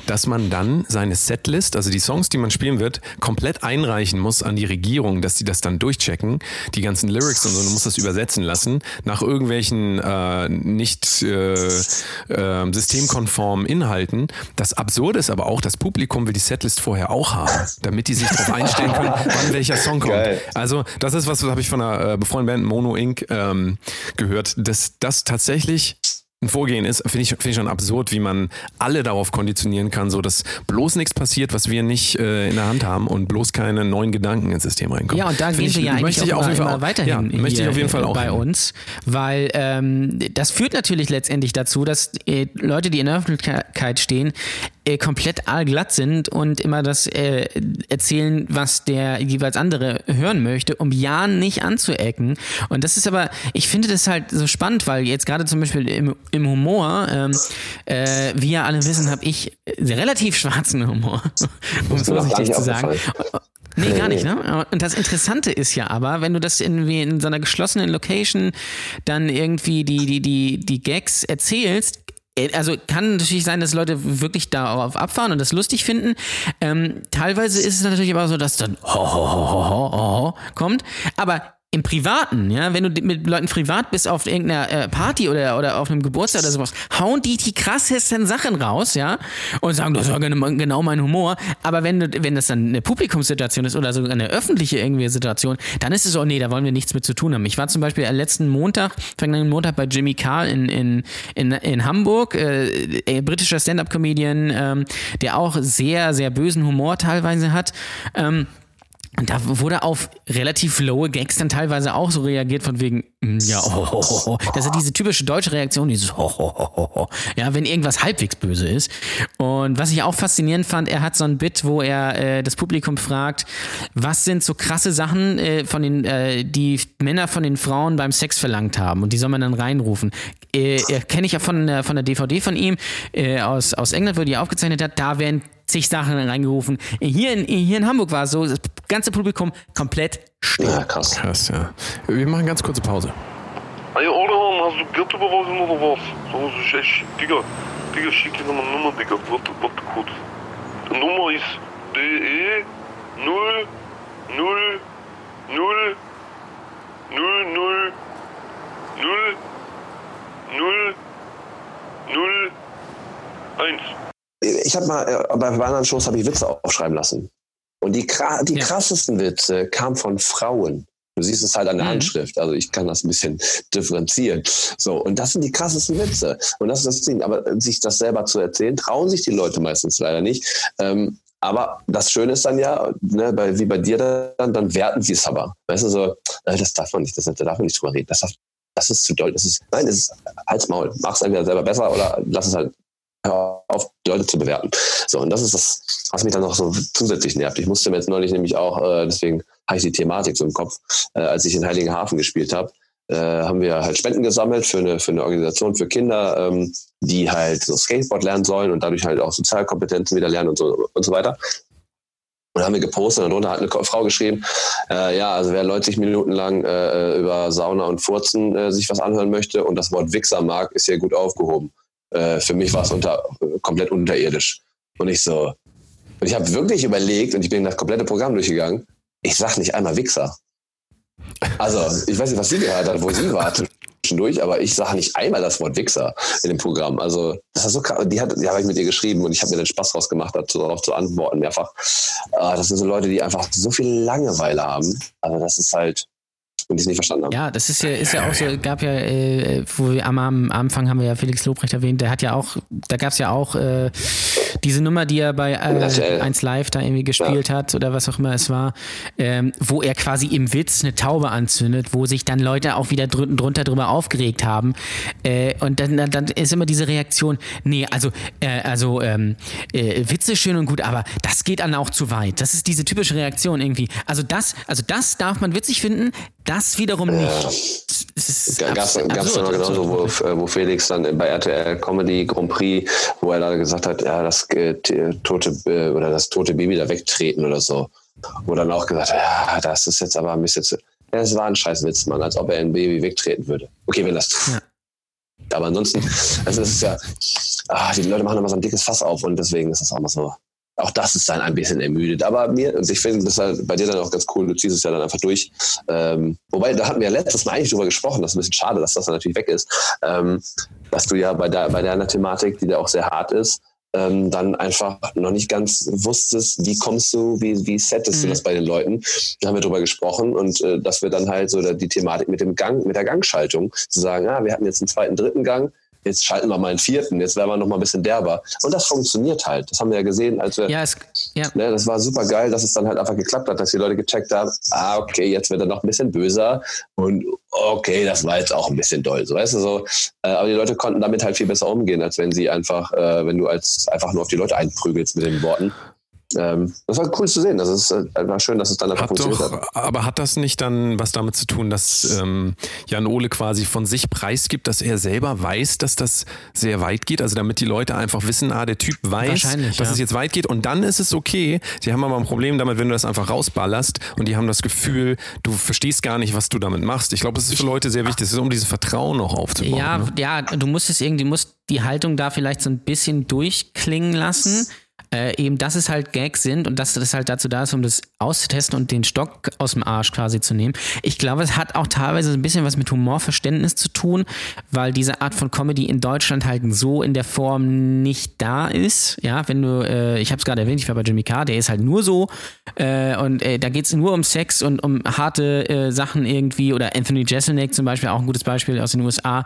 dass man dann seine Setlist, also die Songs, die man spielen wird, komplett einreichen muss an die Regierung, dass die das dann durchchecken, die ganzen Lyrics und so, du musst das übersetzen lassen, nach irgendwelchen äh, nicht äh, äh, systemkonformen Inhalten. Das Absurde ist aber auch, das Publikum will die Setlist vorher auch haben, damit die sich darauf einstellen können, wann welcher Song kommt. Geil. Also das ist was, das habe ich von einer äh, befreundeten Band Mono Inc. Ähm, gehört, dass das tatsächlich ein Vorgehen ist, finde ich, finde ich schon absurd, wie man alle darauf konditionieren kann, so dass bloß nichts passiert, was wir nicht äh, in der Hand haben und bloß keine neuen Gedanken ins System reinkommen. Ja, und da gehen wir ja eigentlich ich auch auf jeden Fall immer auch- weiterhin Ja, möchte ich auf jeden Fall auch. bei hin. uns, weil ähm, das führt natürlich letztendlich dazu, dass äh, Leute, die in der Öffentlichkeit stehen, äh, komplett allglatt sind und immer das äh, erzählen, was der jeweils andere hören möchte, um ja nicht anzuecken. Und das ist aber, ich finde das halt so spannend, weil jetzt gerade zum Beispiel im, im Humor, ähm, äh, wie ja alle wissen, habe ich äh, relativ schwarzen Humor, um es vorsichtig zu sagen. aufgefallen. Nee, gar nicht, ne? Und das Interessante ist ja aber, wenn du das irgendwie in so einer geschlossenen Location dann irgendwie die, die, die, die Gags erzählst, äh, also kann natürlich sein, dass Leute wirklich darauf abfahren und das lustig finden. Ähm, teilweise ist es natürlich aber so, dass dann ho, ho, ho, ho, ho, ho kommt. Aber im Privaten, ja, wenn du mit Leuten privat bist auf irgendeiner äh, Party oder, oder auf einem Geburtstag oder sowas, hauen die die krassesten Sachen raus, ja, und sagen, das war genau mein Humor. Aber wenn, du, wenn das dann eine Publikumssituation ist oder sogar eine öffentliche irgendwie Situation, dann ist es so, nee, da wollen wir nichts mit zu tun haben. Ich war zum Beispiel letzten Montag, vergangenen Montag bei Jimmy Carr in, in, in, in Hamburg, äh, äh, britischer Stand-Up-Comedian, ähm, der auch sehr, sehr bösen Humor teilweise hat. Ähm, und da wurde auf relativ lowe Gags dann teilweise auch so reagiert von wegen, mm, ja, oh, oh, oh. Das ist diese typische deutsche Reaktion, dieses oh, oh, oh, oh. Ja, wenn irgendwas halbwegs böse ist. Und was ich auch faszinierend fand, er hat so ein Bit, wo er äh, das Publikum fragt, was sind so krasse Sachen, äh, von den, äh, die Männer von den Frauen beim Sex verlangt haben. Und die soll man dann reinrufen. Äh, äh, Kenne ich ja von, der- von der DVD von ihm äh, aus, aus England, wo die aufgezeichnet hat. Da werden zig Sachen reingerufen. Hier in, hier in Hamburg war es so, das ganze Publikum komplett still. ja, krass. Krass, ja. Wir machen ganz kurze Pause. Ey, Orhan, hast du Geld überweisen oder was? So, das ist echt, Digga, Digga, schick dir nochmal eine Nummer, Digga. Warte, warte kurz. Die Nummer ist DE 0 0 0 0 0 0 0 0 1. Ich habe mal äh, bei anderen Shows habe ich Witze aufschreiben lassen. Und die, die Ja. krassesten Witze kamen von Frauen. Du siehst es halt an der Mhm. Handschrift. Also ich kann das ein bisschen differenzieren. So, und das sind die krassesten Witze. Und das ist das Ding. Aber äh, sich das selber zu erzählen, trauen sich die Leute meistens leider nicht. Ähm, aber das Schöne ist dann ja, ne, bei, wie bei dir dann, dann werten sie es aber. Weißt du, so, äh, das darf man nicht, das, da darf man nicht drüber reden. Das, darf, das ist zu doll. Das ist, nein, das ist halt's Maul. Mach es entweder selber besser oder lass es halt auf, die Leute zu bewerten. So, und das ist das, was mich dann noch so zusätzlich nervt. Ich musste mir jetzt neulich nämlich auch, äh, deswegen habe ich die Thematik so im Kopf, äh, als ich in Heiligenhafen gespielt habe, äh, haben wir halt Spenden gesammelt für eine, für eine Organisation für Kinder, ähm, die halt so Skateboard lernen sollen und dadurch halt auch Sozialkompetenzen wieder lernen und so, und so weiter. Und haben wir gepostet und darunter hat eine Frau geschrieben, äh, ja, also wer 90 Minuten lang äh, über Sauna und Furzen äh, sich was anhören möchte und das Wort Wichser mag, ist hier gut aufgehoben. Äh, für mich war es unter, komplett unterirdisch. Und ich so, und ich habe wirklich überlegt und ich bin das komplette Programm durchgegangen. Ich sag nicht einmal Wichser. Also, ich weiß nicht, was sie gehört hat, wo sie war zwischendurch, aber ich sage nicht einmal das Wort Wichser in dem Programm. Also, das war so krass. Die, hat, die habe ich mit ihr geschrieben und ich habe mir den Spaß draus gemacht, darauf zu antworten mehrfach. Ah, das sind so Leute, die einfach so viel Langeweile haben. Also, das ist halt, und die es nicht verstanden haben. Ja, das ist ja, ist ja auch so, gab ja, äh, wo wir am, am Anfang haben wir ja Felix Lobrecht erwähnt, der hat ja auch, da gab es ja auch äh, diese Nummer, die er bei äh, 1 Live da irgendwie gespielt hat oder was auch immer es war, ähm, wo er quasi im Witz eine Taube anzündet, wo sich dann Leute auch wieder drunter, drunter drüber aufgeregt haben. Äh, und dann, dann, dann ist immer diese Reaktion, nee, also, äh, also ähm, äh, Witze schön und gut, aber das geht dann auch zu weit. Das ist diese typische Reaktion irgendwie. Also das, also das darf man witzig finden, das wiederum nicht. Es Gab es noch genauso, wo, äh, wo Felix dann bei RTL Comedy Grand Prix, wo er da gesagt hat, ja, das äh, tote äh, oder das tote Baby da wegtreten oder so. Wo dann auch gesagt hat, ja, das ist jetzt aber ein bisschen zu. Ja, es war ein Scheißwitz, Mann, als ob er ein Baby wegtreten würde. Okay, wenn das. Ja. Aber ansonsten, also es ist ja, ah, die Leute machen immer so ein dickes Fass auf und deswegen ist das auch mal so. Auch das ist dann ein bisschen ermüdet. Aber mir, und ich finde das halt bei dir dann auch ganz cool, du ziehst es ja dann einfach durch. Ähm, wobei, da hatten wir ja letztes Mal eigentlich drüber gesprochen, das ist ein bisschen schade, dass das dann natürlich weg ist. Ähm, dass du ja bei, der, bei deiner Thematik, die da auch sehr hart ist, ähm, dann einfach noch nicht ganz wusstest, wie kommst du, wie, wie settest du das bei den Leuten. Da haben wir drüber gesprochen und äh, dass wir dann halt so die Thematik mit dem Gang, mit der Gangschaltung, zu sagen, ah, wir hatten jetzt einen zweiten, dritten Gang, jetzt schalten wir mal einen vierten, jetzt werden wir noch mal ein bisschen derber. Und das funktioniert halt. Das haben wir ja gesehen, als wir. Ja, es, ja. Ne, das war super geil, dass es dann halt einfach geklappt hat, dass die Leute gecheckt haben, ah, okay, jetzt wird er noch ein bisschen böser und okay, das war jetzt auch ein bisschen doll. So, weißt du, so. Äh, aber die Leute konnten damit halt viel besser umgehen, als wenn sie einfach, äh, wenn du als einfach nur auf die Leute einprügelst mit den Worten. Ähm, das war cool zu sehen. Das ist äh, war schön, dass es dann einfach Hat funktioniert doch, hat. aber hat das nicht dann was damit zu tun, dass ähm, Jan Ole quasi von sich preisgibt, dass er selber weiß, dass das sehr weit geht? Also damit die Leute einfach wissen, ah, der Typ weiß, dass ja. es jetzt weit geht und dann ist es okay. Sie haben aber ein Problem damit, wenn du das einfach rausballerst und die haben das Gefühl, du verstehst gar nicht, was du damit machst. Ich glaube, das ist für Leute sehr wichtig, es ist um dieses Vertrauen noch aufzubauen. Ja, ne? ja, du musst es irgendwie, du musst die Haltung da vielleicht so ein bisschen durchklingen lassen. Äh, eben, dass es halt Gags sind und dass das halt dazu da ist, um das auszutesten und den Stock aus dem Arsch quasi zu nehmen. Ich glaube, es hat auch teilweise ein bisschen was mit Humorverständnis zu tun, weil diese Art von Comedy in Deutschland halt so in der Form nicht da ist. Ja, wenn du, äh, ich habe es gerade erwähnt, ich war bei Jimmy Carr, der ist halt nur so äh, und äh, da geht es nur um Sex und um harte äh, Sachen irgendwie oder Anthony Jeselnik zum Beispiel, auch ein gutes Beispiel aus den USA.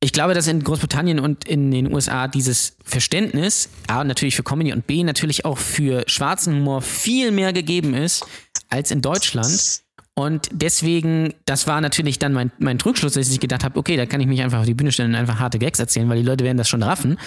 Ich glaube, dass in Großbritannien und in den USA dieses Verständnis, A, natürlich für Comedy und B, natürlich auch für schwarzen Humor viel mehr gegeben ist als in Deutschland. Und deswegen, das war natürlich dann mein, mein Trugschluss, dass ich gedacht habe, okay, da kann ich mich einfach auf die Bühne stellen und einfach harte Gags erzählen, weil die Leute werden das schon raffen.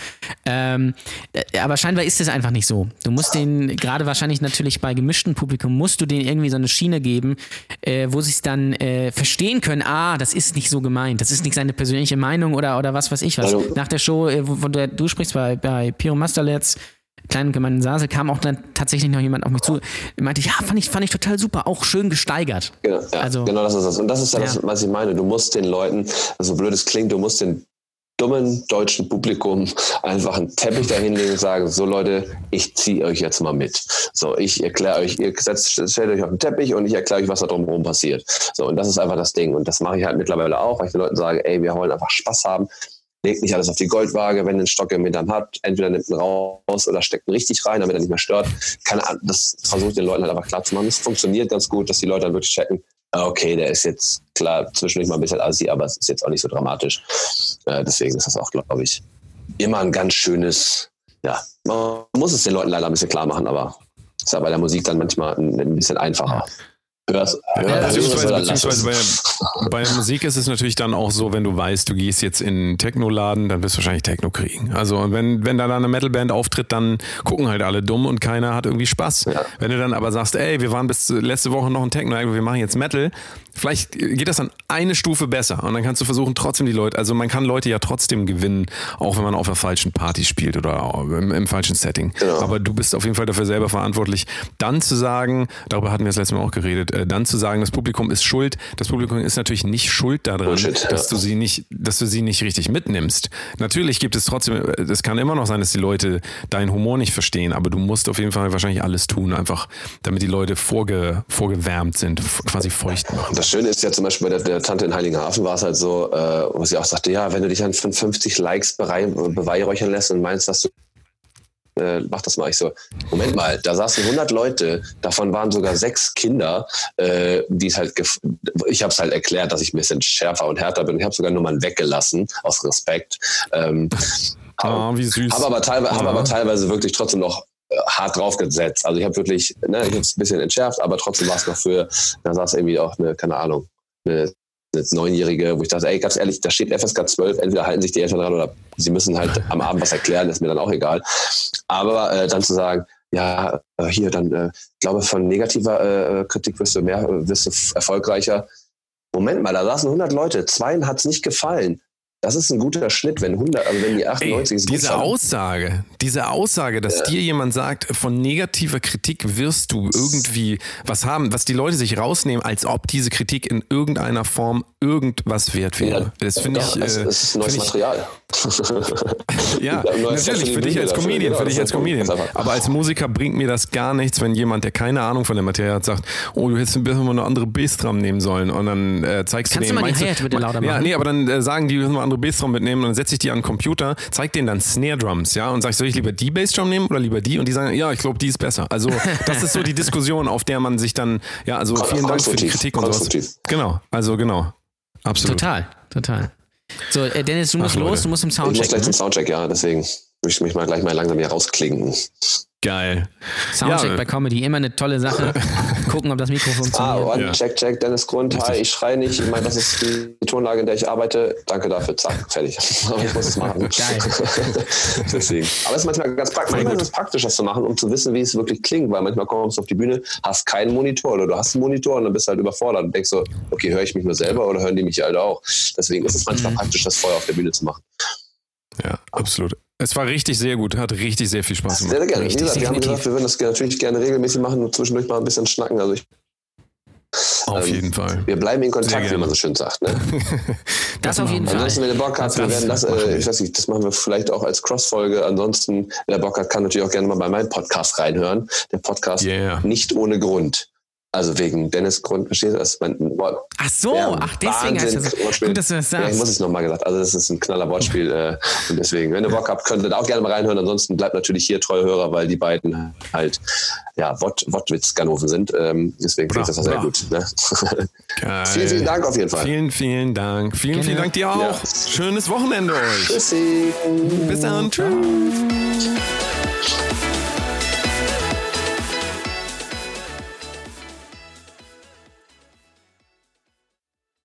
Ähm, äh, aber scheinbar ist es einfach nicht so. Du musst den, gerade wahrscheinlich natürlich bei gemischten Publikum, musst du denen irgendwie so eine Schiene geben, äh, wo sie es dann äh, verstehen können, ah, das ist nicht so gemeint, das ist nicht seine persönliche Meinung oder, oder was weiß ich was. Also- Nach der Show, äh, wo, wo du, du sprichst bei, bei Piro Masterletz, kleinen gemeinten Sase, kam auch dann tatsächlich noch jemand auf mich zu, meinte, ja, fand ich, fand ich total super, auch schön gesteigert. Genau, ja, Also- genau das ist das. Und das ist ja, das, was ich meine. Du musst den Leuten, so blöd es klingt, du musst den dummen deutschen Publikum einfach einen Teppich dahinlegen und sagen, so Leute, ich ziehe euch jetzt mal mit. So, ich erkläre euch, ihr setzt, stellt euch auf den Teppich und ich erkläre euch, was da drumherum passiert. So, und das ist einfach das Ding. Und das mache ich halt mittlerweile auch, weil ich den Leuten sage, ey, wir wollen einfach Spaß haben. Legt nicht alles auf die Goldwaage, wenn ihr einen Stock im Hintern habt. Entweder nimmt ihn raus oder steckt ihn richtig rein, damit er nicht mehr stört. Keine Ahnung, das versucht den Leuten halt einfach klar zu machen. Es funktioniert ganz gut, dass die Leute dann wirklich checken, ah, okay, der ist jetzt klar zwischendurch mal ein bisschen assi, aber es ist jetzt auch nicht so dramatisch. Äh, deswegen ist das auch, glaube ich, immer ein ganz schönes, ja, man muss es den Leuten leider ein bisschen klar machen, aber ist ja bei der Musik dann manchmal ein, ein bisschen einfacher. Hör's, hör, Ja, beziehungsweise, beziehungsweise bei, bei Musik ist es natürlich dann auch so, wenn du weißt, du gehst jetzt in einen Techno-Laden, dann wirst du wahrscheinlich Techno kriegen. Also wenn, wenn da dann eine Metalband auftritt, dann gucken halt alle dumm und keiner hat irgendwie Spaß. Ja. Wenn du dann aber sagst, ey, wir waren bis letzte Woche noch ein Techno, wir machen jetzt Metal, vielleicht geht das dann eine Stufe besser und dann kannst du versuchen, trotzdem die Leute, also man kann Leute ja trotzdem gewinnen, auch wenn man auf der falschen Party spielt oder im, im falschen Setting. Genau. Aber du bist auf jeden Fall dafür selber verantwortlich, dann zu sagen, darüber hatten wir das letzte Mal auch geredet, äh, dann zu sagen, das Publikum ist schuld. Das Publikum ist natürlich nicht schuld daran, Bullshit, dass ja. du sie nicht, dass du sie nicht richtig mitnimmst. Natürlich gibt es trotzdem, es kann immer noch sein, dass die Leute deinen Humor nicht verstehen, aber du musst auf jeden Fall wahrscheinlich alles tun, einfach damit die Leute vorge, vorgewärmt sind, quasi feucht machen. Das Schöne ist ja zum Beispiel bei der, der Tante in Heiligenhafen war es halt so, äh, wo sie auch sagte, ja, wenn du dich an 50 Likes berei- beweihräuchern lässt und meinst, dass du äh, mach das mal. Ich so, Moment mal, da saßen 100 Leute, davon waren sogar sechs Kinder, äh, die es halt, gef- ich habe es halt erklärt, dass ich ein bisschen schärfer und härter bin. Ich habe sogar Nummern weggelassen, aus Respekt. Ähm, Ah, wie süß. habe aber, teilweise, hab Ja. aber teilweise wirklich trotzdem noch äh, hart draufgesetzt. Also ich habe wirklich, ne, ich habe es ein bisschen entschärft, aber trotzdem war es noch für, da saß irgendwie auch eine, keine Ahnung, eine, eine Neunjährige, wo ich dachte, ey, ganz ehrlich, da steht FSK 12, entweder halten sich die Eltern dran oder sie müssen halt am Abend was erklären, ist mir dann auch egal. Aber äh, dann zu sagen, ja, äh, hier dann, äh, ich glaube, von negativer äh, Kritik wirst du mehr, äh, wirst du erfolgreicher. Moment mal, da saßen 100 Leute, zweien hat es nicht gefallen. Das ist ein guter Schnitt, wenn 100, also wenn die Ey, 98 es gut diese. Aussage, diese Aussage, dass dir jemand sagt, von negativer Kritik wirst du irgendwie was haben, was die Leute sich rausnehmen, als ob diese Kritik in irgendeiner Form irgendwas wert wäre. das finde Ja, ich. es, äh, es ist neues Material. Ja, Ja, natürlich, für die dich als. Comedian, Genau, für dich das als Comedian. das Aber als Musiker bringt mir das gar nichts, wenn jemand, der keine Ahnung von der Materie hat, sagt, oh, du hättest ein bisschen mal eine andere Bassdrum nehmen sollen und dann äh, zeigst Kannst du du denen... mal die Hi-Hat bitte lauter Ja, machen? nee, aber dann äh, sagen die, wir müssen mal andere Bassdrum mitnehmen und dann setze ich die an den Computer, zeig denen dann Snare Drums, ja, und sag ich, soll ich lieber die Bassdrum nehmen oder lieber die? Und die sagen, ja, ich glaube, die ist besser. Also das ist so die Diskussion, auf der man sich dann, ja, also vielen Dank für die Kritik und sowas. Genau, also genau. Absolut. Total, total. So, äh, Dennis, du musst Ach, los, Leute. du musst im Ich muss Soundcheck. gleich zum Ne? Soundcheck, ja, deswegen muss ich mich mal gleich mal langsam hier rausklinken. Geil. Soundcheck Ja. bei Comedy, immer eine tolle Sache. Gucken, ob das Mikro Ah, funktioniert. und Ja. check, check, Dennis Grund, hi, ich schreie nicht, ich meine, das ist die Tonlage, in der ich arbeite, danke dafür, zack, fertig. Aber ich muss es machen. Geil. Deswegen. Aber es ist manchmal ganz praktisch, manchmal ist es praktisch, das zu machen, um zu wissen, wie es wirklich klingt, weil manchmal kommst du auf die Bühne, hast keinen Monitor oder du hast einen Monitor und dann bist du halt überfordert und denkst so, okay, höre ich mich nur selber oder hören die mich halt auch? Deswegen ist es manchmal praktisch, das vorher auf der Bühne zu machen. Ja, absolut. Es war richtig sehr gut, hat richtig sehr viel Spaß gemacht. Sehr, sehr gerne. Wie Richtig, gesagt, wir haben gesagt, wir würden das natürlich gerne regelmäßig machen und zwischendurch mal ein bisschen schnacken. Also ich, Auf ähm, jeden Fall. wir bleiben in Kontakt, wie man so schön sagt. Ne? Das auf jeden Fall. Ansonsten, wenn ihr Bock habt, wir Das werden das, machen äh, wir. ich weiß nicht, das machen wir vielleicht auch als Cross-Folge. Ansonsten, wer Bock hat, kann natürlich auch gerne mal bei meinem Podcast reinhören. Der Podcast Yeah. nicht ohne Grund. Also wegen Dennis Grund, verstehst du das? Mein Wort. Ach so, Ja, ach deswegen heißt Wahnsinn, das. Wortspiel. Gut, dass du das Ja, ich muss sagst. es nochmal gesagt. Also das ist ein knaller Wortspiel. Äh, und deswegen, wenn ihr Bock habt, könnt ihr da auch gerne mal reinhören. Ansonsten bleibt natürlich hier treue Hörer, weil die beiden halt ja Wort, Wortwitz-Ganoven sind. Ähm, deswegen finde ich das auch sehr gut. Ne? Geil. vielen, vielen Dank auf jeden Fall. Vielen, vielen Dank. Vielen, Gerne. vielen Dank dir auch. Ja. Schönes Wochenende euch. Tschüssi. Bis dann. Tschüss.